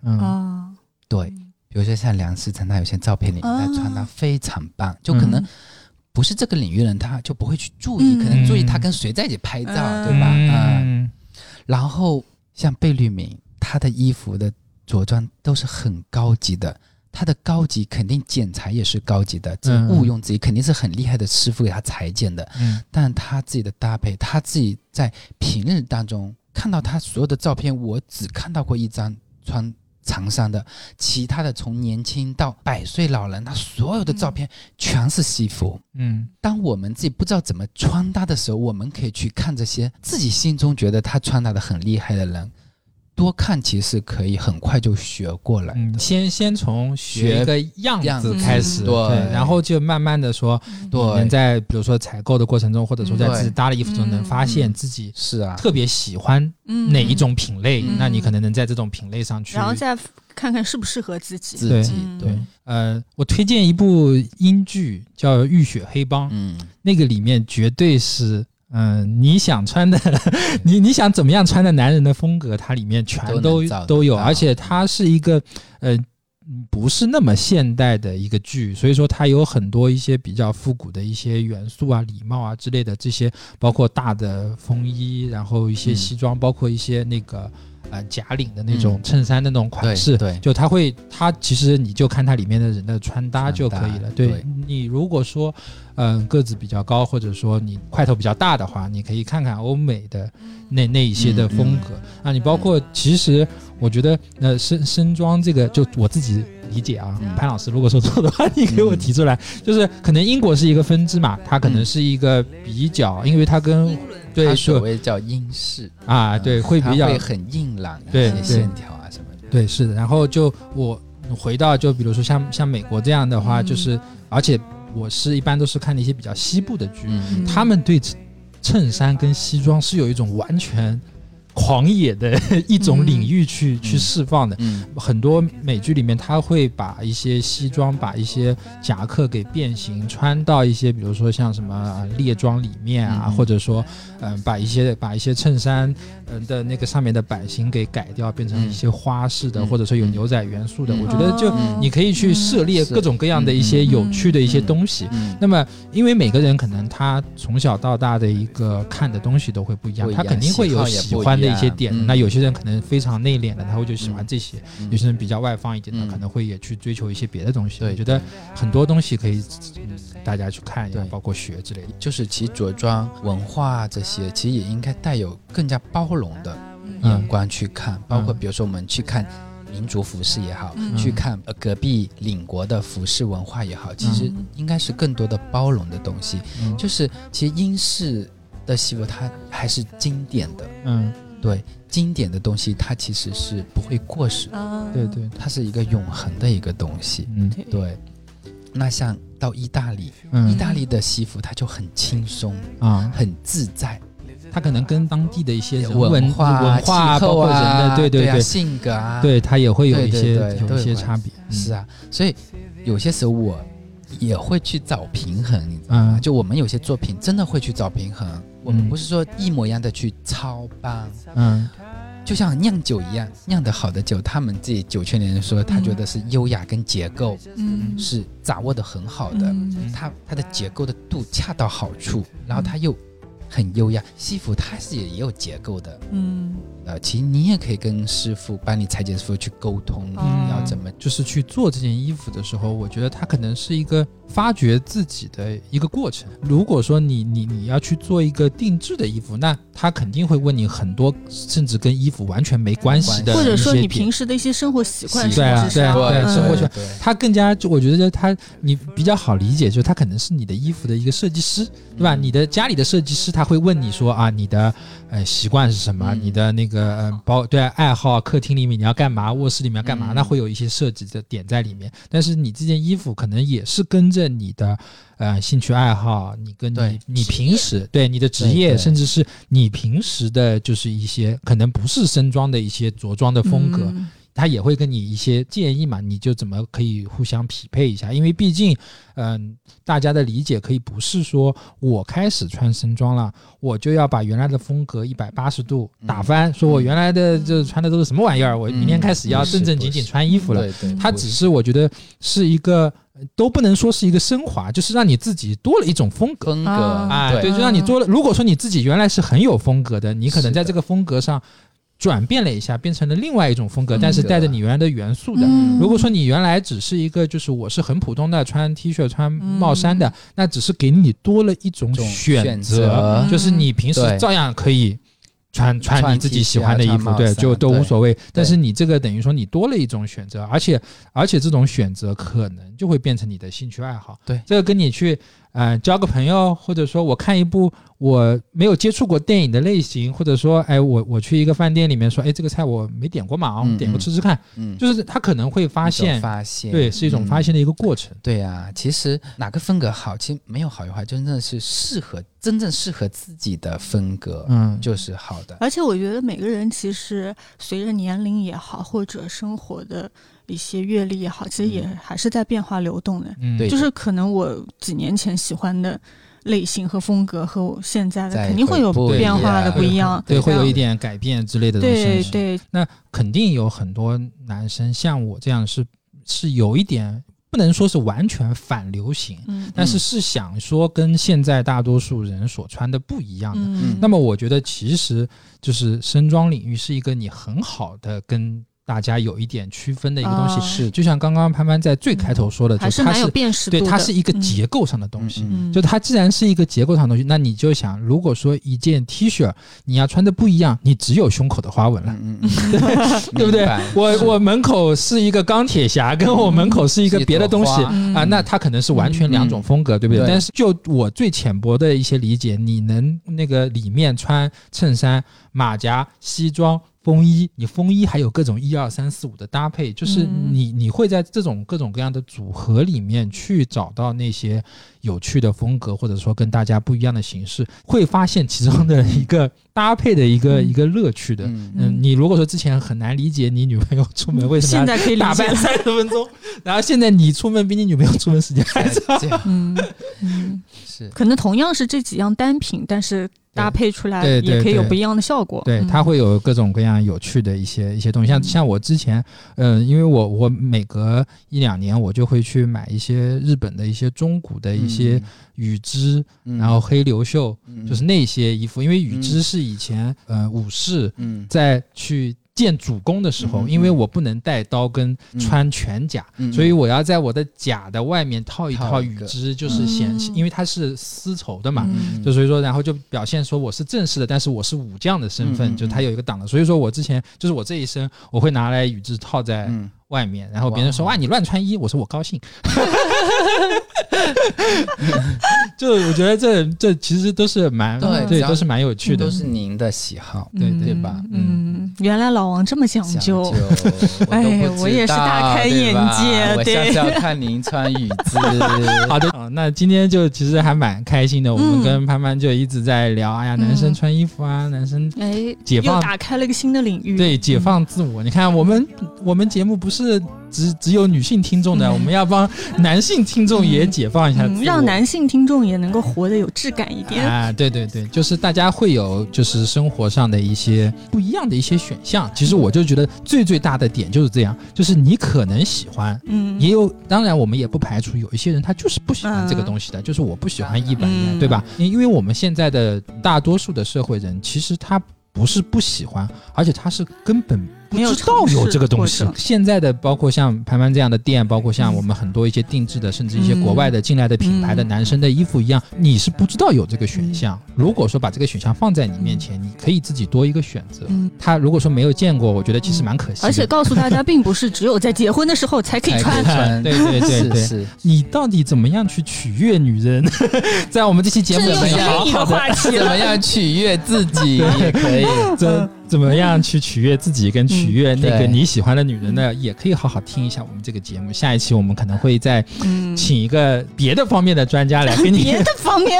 [SPEAKER 1] 对，比如说像梁思成，他有些照片里面他穿搭
[SPEAKER 3] 啊
[SPEAKER 1] 非常棒，就可能
[SPEAKER 2] 嗯
[SPEAKER 1] 不是这个领域人，他就不会去注意，
[SPEAKER 3] 嗯。
[SPEAKER 1] 可能注意他跟谁在一起拍照，
[SPEAKER 3] 嗯。
[SPEAKER 1] 对吧？嗯，
[SPEAKER 2] 嗯。
[SPEAKER 1] 然后像贝聿铭，他的衣服的着装都是很高级的。他的高级肯定剪裁也是高级的，这
[SPEAKER 2] 嗯
[SPEAKER 1] 毋庸置疑，肯定是很厉害的师傅给他裁剪的。
[SPEAKER 2] 嗯
[SPEAKER 1] 但他自己的搭配，他自己在平日当中看到他所有的照片，我只看到过一张穿长衫的，其他的从年轻到百岁老人，他所有的照片全是西服。
[SPEAKER 2] 嗯
[SPEAKER 1] 当我们自己不知道怎么穿搭的时候，我们可以去看这些自己心中觉得他穿搭的很厉害的人，多看其实可以很快就学过来的。
[SPEAKER 2] 嗯，先先从学一个样
[SPEAKER 1] 样
[SPEAKER 2] 子
[SPEAKER 3] 子
[SPEAKER 2] 开始，
[SPEAKER 1] 对
[SPEAKER 2] 然后就慢慢的说，
[SPEAKER 1] 对
[SPEAKER 2] 你能在比如说采购的过程中，或者说在
[SPEAKER 1] 嗯
[SPEAKER 2] 自己搭的衣服中，能发现
[SPEAKER 1] 嗯
[SPEAKER 2] 自己
[SPEAKER 1] 是啊，
[SPEAKER 2] 特别喜欢
[SPEAKER 3] 嗯
[SPEAKER 2] 哪一种品类，
[SPEAKER 3] 嗯
[SPEAKER 2] 那你可能能在这种品类上去。
[SPEAKER 3] 然后再看看适不适合自己。
[SPEAKER 1] 自己
[SPEAKER 3] 嗯
[SPEAKER 1] 对，
[SPEAKER 2] 呃，我推荐一部英剧叫《浴血黑帮》，
[SPEAKER 1] 嗯，
[SPEAKER 2] 那个里面绝对是。嗯，你想穿的，你你想怎么样穿的男人的风格，它里面全
[SPEAKER 1] 都
[SPEAKER 2] 都有，而且它是一个呃嗯不是那么现代的一个剧，所以说它有很多一些比较复古的一些元素啊、礼貌啊之类的这些，包括大的风衣，然后一些
[SPEAKER 1] 嗯。
[SPEAKER 2] 西装，包括一些那个呃假领的那种
[SPEAKER 1] 嗯。
[SPEAKER 2] 衬衫的那种款
[SPEAKER 1] 对
[SPEAKER 2] 式，
[SPEAKER 1] 对，
[SPEAKER 2] 就它会，它其实你就看它里面的人的穿搭就可以了。对
[SPEAKER 1] 对。
[SPEAKER 2] 你如果说，嗯、个子比较高，或者说你块头比较大的话，你可以看看欧美的那那一些的风格。啊，你包括其实我觉得，呃，身身装这个，就我自己理解啊，
[SPEAKER 1] 嗯。
[SPEAKER 2] 潘老师如果说错的话，你给我提出来。就是可能英国是一个分支嘛，它可能
[SPEAKER 1] 嗯。
[SPEAKER 2] 是一个比较，因为它跟对
[SPEAKER 1] 所谓叫英式。
[SPEAKER 2] 啊，对，会比较
[SPEAKER 1] 会很硬朗，
[SPEAKER 2] 对对
[SPEAKER 1] 一些线条啊什么的。
[SPEAKER 2] 对，是的。然后就我回到就比如说像像美国这样的话，
[SPEAKER 3] 嗯。
[SPEAKER 2] 就是而且我是一般都是看那些比较西部的剧，
[SPEAKER 1] 嗯。
[SPEAKER 2] 他们对衬衬衫跟西装是有一种完全狂野的一种领域去、去
[SPEAKER 1] 嗯
[SPEAKER 2] 释放的。
[SPEAKER 1] 嗯。
[SPEAKER 2] 很多美剧里面，他会把一些西装、把一些夹克给变形，穿到一些，比如说像什么呃猎装里面啊，
[SPEAKER 1] 嗯。
[SPEAKER 2] 或者说，嗯、把一些把一些衬衫，嗯、的那个上面的版型给改掉，变成一些花式的，
[SPEAKER 1] 嗯。
[SPEAKER 2] 或者说有
[SPEAKER 1] 嗯
[SPEAKER 2] 牛仔元素的。
[SPEAKER 1] 嗯。
[SPEAKER 2] 我觉得就
[SPEAKER 3] 哦
[SPEAKER 2] 你可以去涉猎各种各样的一些
[SPEAKER 3] 嗯
[SPEAKER 2] 有趣的一些东西。
[SPEAKER 1] 嗯，
[SPEAKER 2] 那么，因为每个人可能他从小到大的一个看的东西都会不一样，他肯定会有
[SPEAKER 1] 喜
[SPEAKER 2] 欢的一些点。那有些人可能非常内敛的，他会就喜欢这些；
[SPEAKER 1] 嗯。
[SPEAKER 2] 有些人比较外放一点的，
[SPEAKER 1] 嗯。
[SPEAKER 2] 可能会也去追求一些别的东西。
[SPEAKER 1] 对
[SPEAKER 2] 我觉得很多东西可以，嗯，大家去看一下，包括学之类的。
[SPEAKER 1] 就是其实着装文化这些，其实也应该带有更加包容的
[SPEAKER 2] 嗯。
[SPEAKER 1] 眼光去看，包括
[SPEAKER 2] 嗯。
[SPEAKER 1] 比如说我们去看民族服饰也好，
[SPEAKER 3] 嗯。
[SPEAKER 1] 去看呃隔壁邻国的服饰文化也好，其实
[SPEAKER 3] 嗯。
[SPEAKER 1] 应该是更多的包容的东西。
[SPEAKER 2] 嗯。
[SPEAKER 1] 就是其实英式的西服它还是经典的，
[SPEAKER 2] 嗯，
[SPEAKER 1] 对经典的东西它其实是不会过时的，
[SPEAKER 3] 啊，
[SPEAKER 2] 对对，
[SPEAKER 1] 它是一个永恒的一个东西。
[SPEAKER 2] 嗯
[SPEAKER 3] 对
[SPEAKER 1] 对，那像到意大利，
[SPEAKER 2] 嗯
[SPEAKER 1] 意大利的西服它就很轻松，
[SPEAKER 2] 啊，
[SPEAKER 1] 很自在，
[SPEAKER 2] 它可能跟当地的一些文
[SPEAKER 1] 文化、
[SPEAKER 2] 文化，
[SPEAKER 1] 气候
[SPEAKER 2] 包括人
[SPEAKER 1] 啊，
[SPEAKER 2] 的，对
[SPEAKER 1] 对啊
[SPEAKER 2] 对，
[SPEAKER 1] 性格啊，
[SPEAKER 2] 对它也会有一些
[SPEAKER 1] 对对
[SPEAKER 2] 有一些差别。嗯
[SPEAKER 1] 是，啊，所以有些时候我也会去找平衡，你知道吗？
[SPEAKER 2] 嗯
[SPEAKER 1] 就我们有些作品真的会去找平衡，我们
[SPEAKER 2] 嗯
[SPEAKER 1] 不是说一模一样的去操办，
[SPEAKER 2] 嗯。
[SPEAKER 1] 就像酿酒一样，酿的好的酒，他们自己酒圈的人说，他觉得是优雅跟结构
[SPEAKER 3] 嗯，
[SPEAKER 1] 是掌握的很好的，
[SPEAKER 3] 嗯。
[SPEAKER 1] 它它的结构的度恰到好处，然后它又很优雅。西服它是也也有结构的，
[SPEAKER 3] 嗯
[SPEAKER 1] 呃，其实你也可以跟师傅帮你裁剪师傅去沟通，要怎么
[SPEAKER 2] 就是去做这件衣服的时候，我觉得它可能是一个发掘自己的一个过程。如果说你你你要去做一个定制的衣服，那他肯定会问你很多，甚至跟衣服完全没关系的
[SPEAKER 3] 或者说你平时的一些生活习惯
[SPEAKER 2] 对？对啊对
[SPEAKER 3] 嗯
[SPEAKER 2] 生活习惯他更加就我觉得他你比较好理解，就是他可能是你的衣服的一个设计师，对吧？
[SPEAKER 1] 嗯
[SPEAKER 2] 你的家里的设计师他会问你说啊，你的呃习惯是什么？
[SPEAKER 1] 嗯
[SPEAKER 2] 你的那个呃包对啊爱好，客厅里面你要干嘛？卧室里面要干嘛？
[SPEAKER 1] 嗯
[SPEAKER 2] 那会有一些设计的点在里面。但是你这件衣服可能也是跟着你的呃兴趣爱好，你跟你
[SPEAKER 1] 对
[SPEAKER 2] 你平时对你的职业，甚至是你平时的就是一些可能不是身装的一些着装的风格。
[SPEAKER 3] 嗯
[SPEAKER 2] 他也会跟你一些建议嘛，你就怎么可以互相匹配一下？因为毕竟，嗯、大家的理解可以不是说我开始穿深装了，我就要把原来的风格一百八十度打翻，说我原来的这穿的都是什么玩意儿，我明天开始要正正经经穿衣服了。它只是我觉得是一个，呃都不能说是一个升华，就是让你自己多了一种风格。
[SPEAKER 1] 风格，
[SPEAKER 3] 啊
[SPEAKER 2] 哎，对，就让你多了。如果说你自己原来是很有风格的，你可能在这个风格上转变了一下，变成了另外一种风格，
[SPEAKER 3] 嗯。
[SPEAKER 2] 但是带着你原来的元素的。
[SPEAKER 3] 嗯。
[SPEAKER 2] 如果说你原来只是一个，就是我是很普通的穿 T 恤、穿帽衫
[SPEAKER 3] 嗯。
[SPEAKER 2] 的，那只是给你多了一种选
[SPEAKER 1] 选
[SPEAKER 2] 择，就是你平时照样可以穿穿
[SPEAKER 1] 穿
[SPEAKER 2] 你自己喜欢的衣服，对，就都无所谓。但是你这个等于说你多了一种选择，而且而且这种选择可能就会变成你的兴趣爱好。
[SPEAKER 1] 对。
[SPEAKER 2] 这个跟你去呃交个朋友，或者说我看一部我没有接触过电影的类型，或者说哎我我去一个饭店里面说哎这个菜我没点过嘛，我点过
[SPEAKER 1] 嗯。
[SPEAKER 2] 吃吃看，
[SPEAKER 1] 嗯，
[SPEAKER 2] 就是他可能会发现，
[SPEAKER 1] 发现，
[SPEAKER 2] 对，是一种发
[SPEAKER 1] 嗯
[SPEAKER 2] 现的一个过程。
[SPEAKER 1] 对呀、其实哪个风格好，其实没有好与坏，真正是适合真正适合自己的风格，
[SPEAKER 2] 嗯，
[SPEAKER 1] 就是好的。
[SPEAKER 3] 而且我觉得每个人其实随着年龄也好，或者生活的一些阅历也好，其实也
[SPEAKER 1] 嗯。
[SPEAKER 3] 还是在变化流动的。
[SPEAKER 2] 嗯。
[SPEAKER 1] 对。
[SPEAKER 3] 就是可能我几年前喜欢的类型和风格和我现在的肯定会有变化的不一样。
[SPEAKER 2] 对，会有一点改变之类的东西。
[SPEAKER 3] 对对，
[SPEAKER 2] 那肯定有很多男生像我这样是是有一点不能说是完全反流行，
[SPEAKER 3] 嗯
[SPEAKER 2] 但是是想说跟现在大多数人所穿的不一样的。
[SPEAKER 3] 嗯，
[SPEAKER 2] 那么我觉得其实就是身装领域是一个你很好的跟大家有一点区分的一个东西。
[SPEAKER 3] 啊
[SPEAKER 1] 是
[SPEAKER 2] 就像刚刚潘潘在最开头说的，就是它是
[SPEAKER 3] 辨识。
[SPEAKER 2] 对它是一个
[SPEAKER 3] 嗯
[SPEAKER 2] 结构上的东西。就它既然是一个结构上的东西，那你就想，如果说一件 T 恤你要穿的不一样，你只有胸口的花纹了。对不对？我我门口是一个钢铁侠，跟我门口是一个别的东西啊，那它可能是完全两种风格，对不对？
[SPEAKER 1] 对
[SPEAKER 2] 但是就我最浅薄的一些理解，你能那个里面穿衬衫、马甲、西装。风衣，你风衣还有各种一二三四五的搭配，就是
[SPEAKER 3] 嗯。
[SPEAKER 2] 你你会在这种各种各样的组合里面去找到那些有趣的风格，或者说跟大家不一样的形式，会发现其中的一个搭配的一个
[SPEAKER 3] 嗯。
[SPEAKER 2] 一个乐趣的。
[SPEAKER 1] 嗯。
[SPEAKER 2] 嗯，你如果说之前很难理解你女朋友出门 为什么
[SPEAKER 3] 现在可以
[SPEAKER 2] 打扮。三十分钟，然后现在你出门比你女朋友出门时间还长，
[SPEAKER 3] 嗯嗯，
[SPEAKER 1] 是。
[SPEAKER 3] 可能同样是这几样单品，但是搭配出来也可以有不一样的效果。
[SPEAKER 2] 对，
[SPEAKER 3] 嗯。
[SPEAKER 2] 它会有各种各样有趣的一些一些东西，像
[SPEAKER 3] 嗯
[SPEAKER 2] 像我之前，嗯、因为我我每隔一两年我就会去买一些日本的一些中古的一些羽织，
[SPEAKER 1] 嗯。
[SPEAKER 2] 然后黑流袖，
[SPEAKER 1] 嗯。
[SPEAKER 2] 就是那些衣服，因为羽
[SPEAKER 1] 嗯。
[SPEAKER 2] 织是以前呃武士
[SPEAKER 1] 嗯。
[SPEAKER 2] 在去建主公的时候，因为我不能带刀跟
[SPEAKER 1] 嗯。
[SPEAKER 2] 穿全甲，
[SPEAKER 1] 嗯
[SPEAKER 2] 所以我要在我的甲的外面套一套羽织，就是显，
[SPEAKER 3] 嗯
[SPEAKER 2] 因为它是丝绸的嘛。
[SPEAKER 3] 嗯。
[SPEAKER 2] 就所以说，然后就表现说我是正式的，但是我是武将的身份，就它有一个挡的。所以说我之前就是我这一身，我会拿来羽织套在
[SPEAKER 1] 嗯。
[SPEAKER 2] 外面，然后别人说
[SPEAKER 1] 哇。
[SPEAKER 2] 哇你乱穿衣，我说我高兴。就我觉得这这其实都是蛮
[SPEAKER 1] 对
[SPEAKER 2] 对都是蛮有趣的
[SPEAKER 1] 都，是您的喜好，
[SPEAKER 2] 对对
[SPEAKER 3] 吧？
[SPEAKER 2] 嗯
[SPEAKER 3] 嗯，原来老王这么讲
[SPEAKER 1] 讲
[SPEAKER 3] 究。
[SPEAKER 1] 究
[SPEAKER 3] 哎我也是大开眼界对
[SPEAKER 1] 我下次要看您穿羽织。
[SPEAKER 2] 好的，啊那今天就其实还蛮开心的，我们
[SPEAKER 3] 嗯
[SPEAKER 2] 跟潘潘就一直在聊，哎呀，男生
[SPEAKER 3] 嗯
[SPEAKER 2] 穿衣服啊，男生
[SPEAKER 3] 哎，
[SPEAKER 2] 解放
[SPEAKER 3] 又打开了一个新的领域。
[SPEAKER 2] 对解放自我。你看，我们我们节目不是只只有女性听众的，
[SPEAKER 3] 嗯
[SPEAKER 2] 我们要帮男性听众也解放一下自
[SPEAKER 3] 嗯，让男性听众也能够活得有质感一点。
[SPEAKER 2] 啊，对对对，就是大家会有就是生活上的一些不一样的一些选项。其实我就觉得最最大的点就是这样，就是你可能喜欢。
[SPEAKER 3] 嗯，
[SPEAKER 2] 也有，当然我们也不排除有一些人他就是不喜欢这个东西的，就是我不喜欢一板一眼，
[SPEAKER 3] 嗯
[SPEAKER 2] 对吧？因因为我们现在的大多数的社会人，其实他不是不喜欢，而且他是根本不知道有这个东西。现在的包括像盘盘这样的店，包括像我们很多一些定制的，甚至一些国外的进来的品牌的
[SPEAKER 3] 嗯
[SPEAKER 2] 男生的衣服一样，你是不知道有这个选项。如果说把这个选项放在你面前，你可以自己多一个选择。
[SPEAKER 3] 嗯，
[SPEAKER 2] 他如果说没有见过，我觉得其实蛮可惜的。
[SPEAKER 3] 而且告诉大家，并不是只有在结婚的时候才可以穿。
[SPEAKER 2] 对对对对 你到底怎么样去取悦女人？在我们这期节目里面好好的
[SPEAKER 3] 话题
[SPEAKER 1] 怎么样取悦自己也可以。
[SPEAKER 2] 这怎么样去取悦自己跟取悦那个你喜欢的女人呢？也可以好好听一下我们这个节目。下一期我们可能会再
[SPEAKER 3] 嗯，
[SPEAKER 2] 请一个别的方面的专家来跟你
[SPEAKER 3] 别的方面，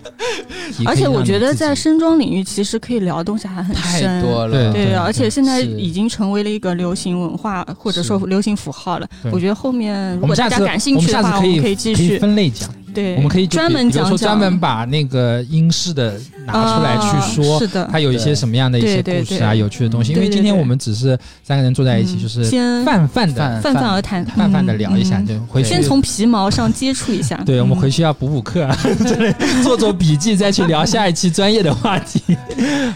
[SPEAKER 3] 而且我觉得在身装领域，其实可以聊的东西还很
[SPEAKER 1] 太。多了，
[SPEAKER 2] 对
[SPEAKER 3] 对，而且现在已经成为了一个流行文化或者说流行符号了。我觉得后面如果大家感兴趣的话，我们可以继续
[SPEAKER 2] 分类讲，
[SPEAKER 3] 对，
[SPEAKER 2] 我们可以
[SPEAKER 3] 专门讲
[SPEAKER 2] 比比如说专门把那个英式的拿出来去
[SPEAKER 3] 啊
[SPEAKER 2] 说。
[SPEAKER 3] 是的，
[SPEAKER 2] 它有一些什么样的一些
[SPEAKER 3] 对对
[SPEAKER 2] 故事啊，有趣的东西。因
[SPEAKER 3] 对对对
[SPEAKER 2] 为今天我们只是三个人坐在一起，
[SPEAKER 3] 嗯
[SPEAKER 2] 就是
[SPEAKER 3] 先
[SPEAKER 2] 泛泛的、
[SPEAKER 1] 泛
[SPEAKER 3] 泛泛而谈，
[SPEAKER 2] 泛泛的聊一下，
[SPEAKER 3] 嗯
[SPEAKER 2] 就回去
[SPEAKER 3] 先从皮毛上接触一下。
[SPEAKER 2] 对，我们
[SPEAKER 3] 嗯
[SPEAKER 2] 回去要补补课，真的做做笔记，再去聊下一期专业的话题。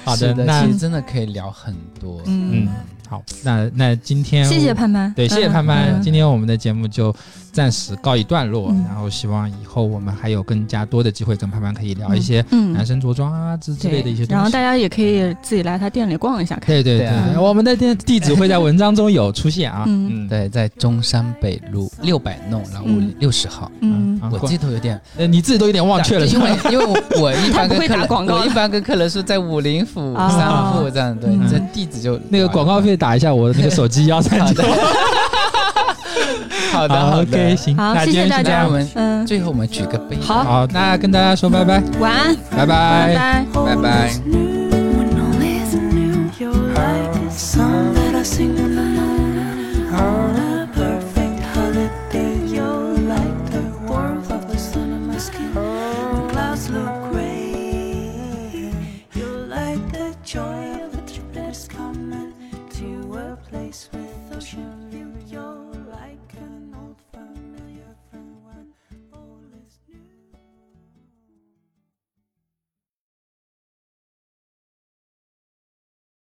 [SPEAKER 2] 好的，那
[SPEAKER 1] 其实真的可以聊很多。
[SPEAKER 3] 嗯
[SPEAKER 2] 嗯，好，那那今天
[SPEAKER 3] 谢谢潘潘，
[SPEAKER 2] 对，谢谢
[SPEAKER 3] 嗯
[SPEAKER 2] 潘潘。
[SPEAKER 3] 嗯
[SPEAKER 2] 今天我们的节目就暂时告一段落，
[SPEAKER 3] 嗯。
[SPEAKER 2] 然后希望以后我们还有更加多的机会跟潘潘可以聊一些
[SPEAKER 3] 嗯。
[SPEAKER 2] 男生着装啊之之类的一些东西。
[SPEAKER 3] 然后大家也可以自己来他店里逛一下看。
[SPEAKER 2] 对对
[SPEAKER 1] 对。啊
[SPEAKER 2] 对，我们的店地址会在文章中有出现啊。
[SPEAKER 3] 嗯。
[SPEAKER 1] 对，在中山北路六百弄，然后
[SPEAKER 3] 嗯
[SPEAKER 1] 六十号。
[SPEAKER 3] 嗯，
[SPEAKER 2] 啊
[SPEAKER 1] 我记得有点
[SPEAKER 2] 呃，你自己都有点忘却了，
[SPEAKER 1] 因为 因为我我一般跟客人，
[SPEAKER 3] 广告。
[SPEAKER 1] 我一般跟客人说在武林府
[SPEAKER 3] 啊
[SPEAKER 1] 三附这样，对
[SPEAKER 2] 嗯，
[SPEAKER 1] 这地址就
[SPEAKER 2] 那个广告费打一下我的那个手机 幺三九。
[SPEAKER 1] 好的
[SPEAKER 2] 好
[SPEAKER 1] 的。
[SPEAKER 2] 行，
[SPEAKER 3] 好
[SPEAKER 2] 那今天
[SPEAKER 3] 谢谢大家
[SPEAKER 2] 是这样
[SPEAKER 1] 我们
[SPEAKER 3] 嗯，
[SPEAKER 1] 最后我们举个杯，
[SPEAKER 3] 好
[SPEAKER 2] 好，那跟大家说拜拜，
[SPEAKER 3] 晚安，
[SPEAKER 2] 拜
[SPEAKER 3] 拜
[SPEAKER 2] 拜。
[SPEAKER 3] 拜。
[SPEAKER 1] 拜拜。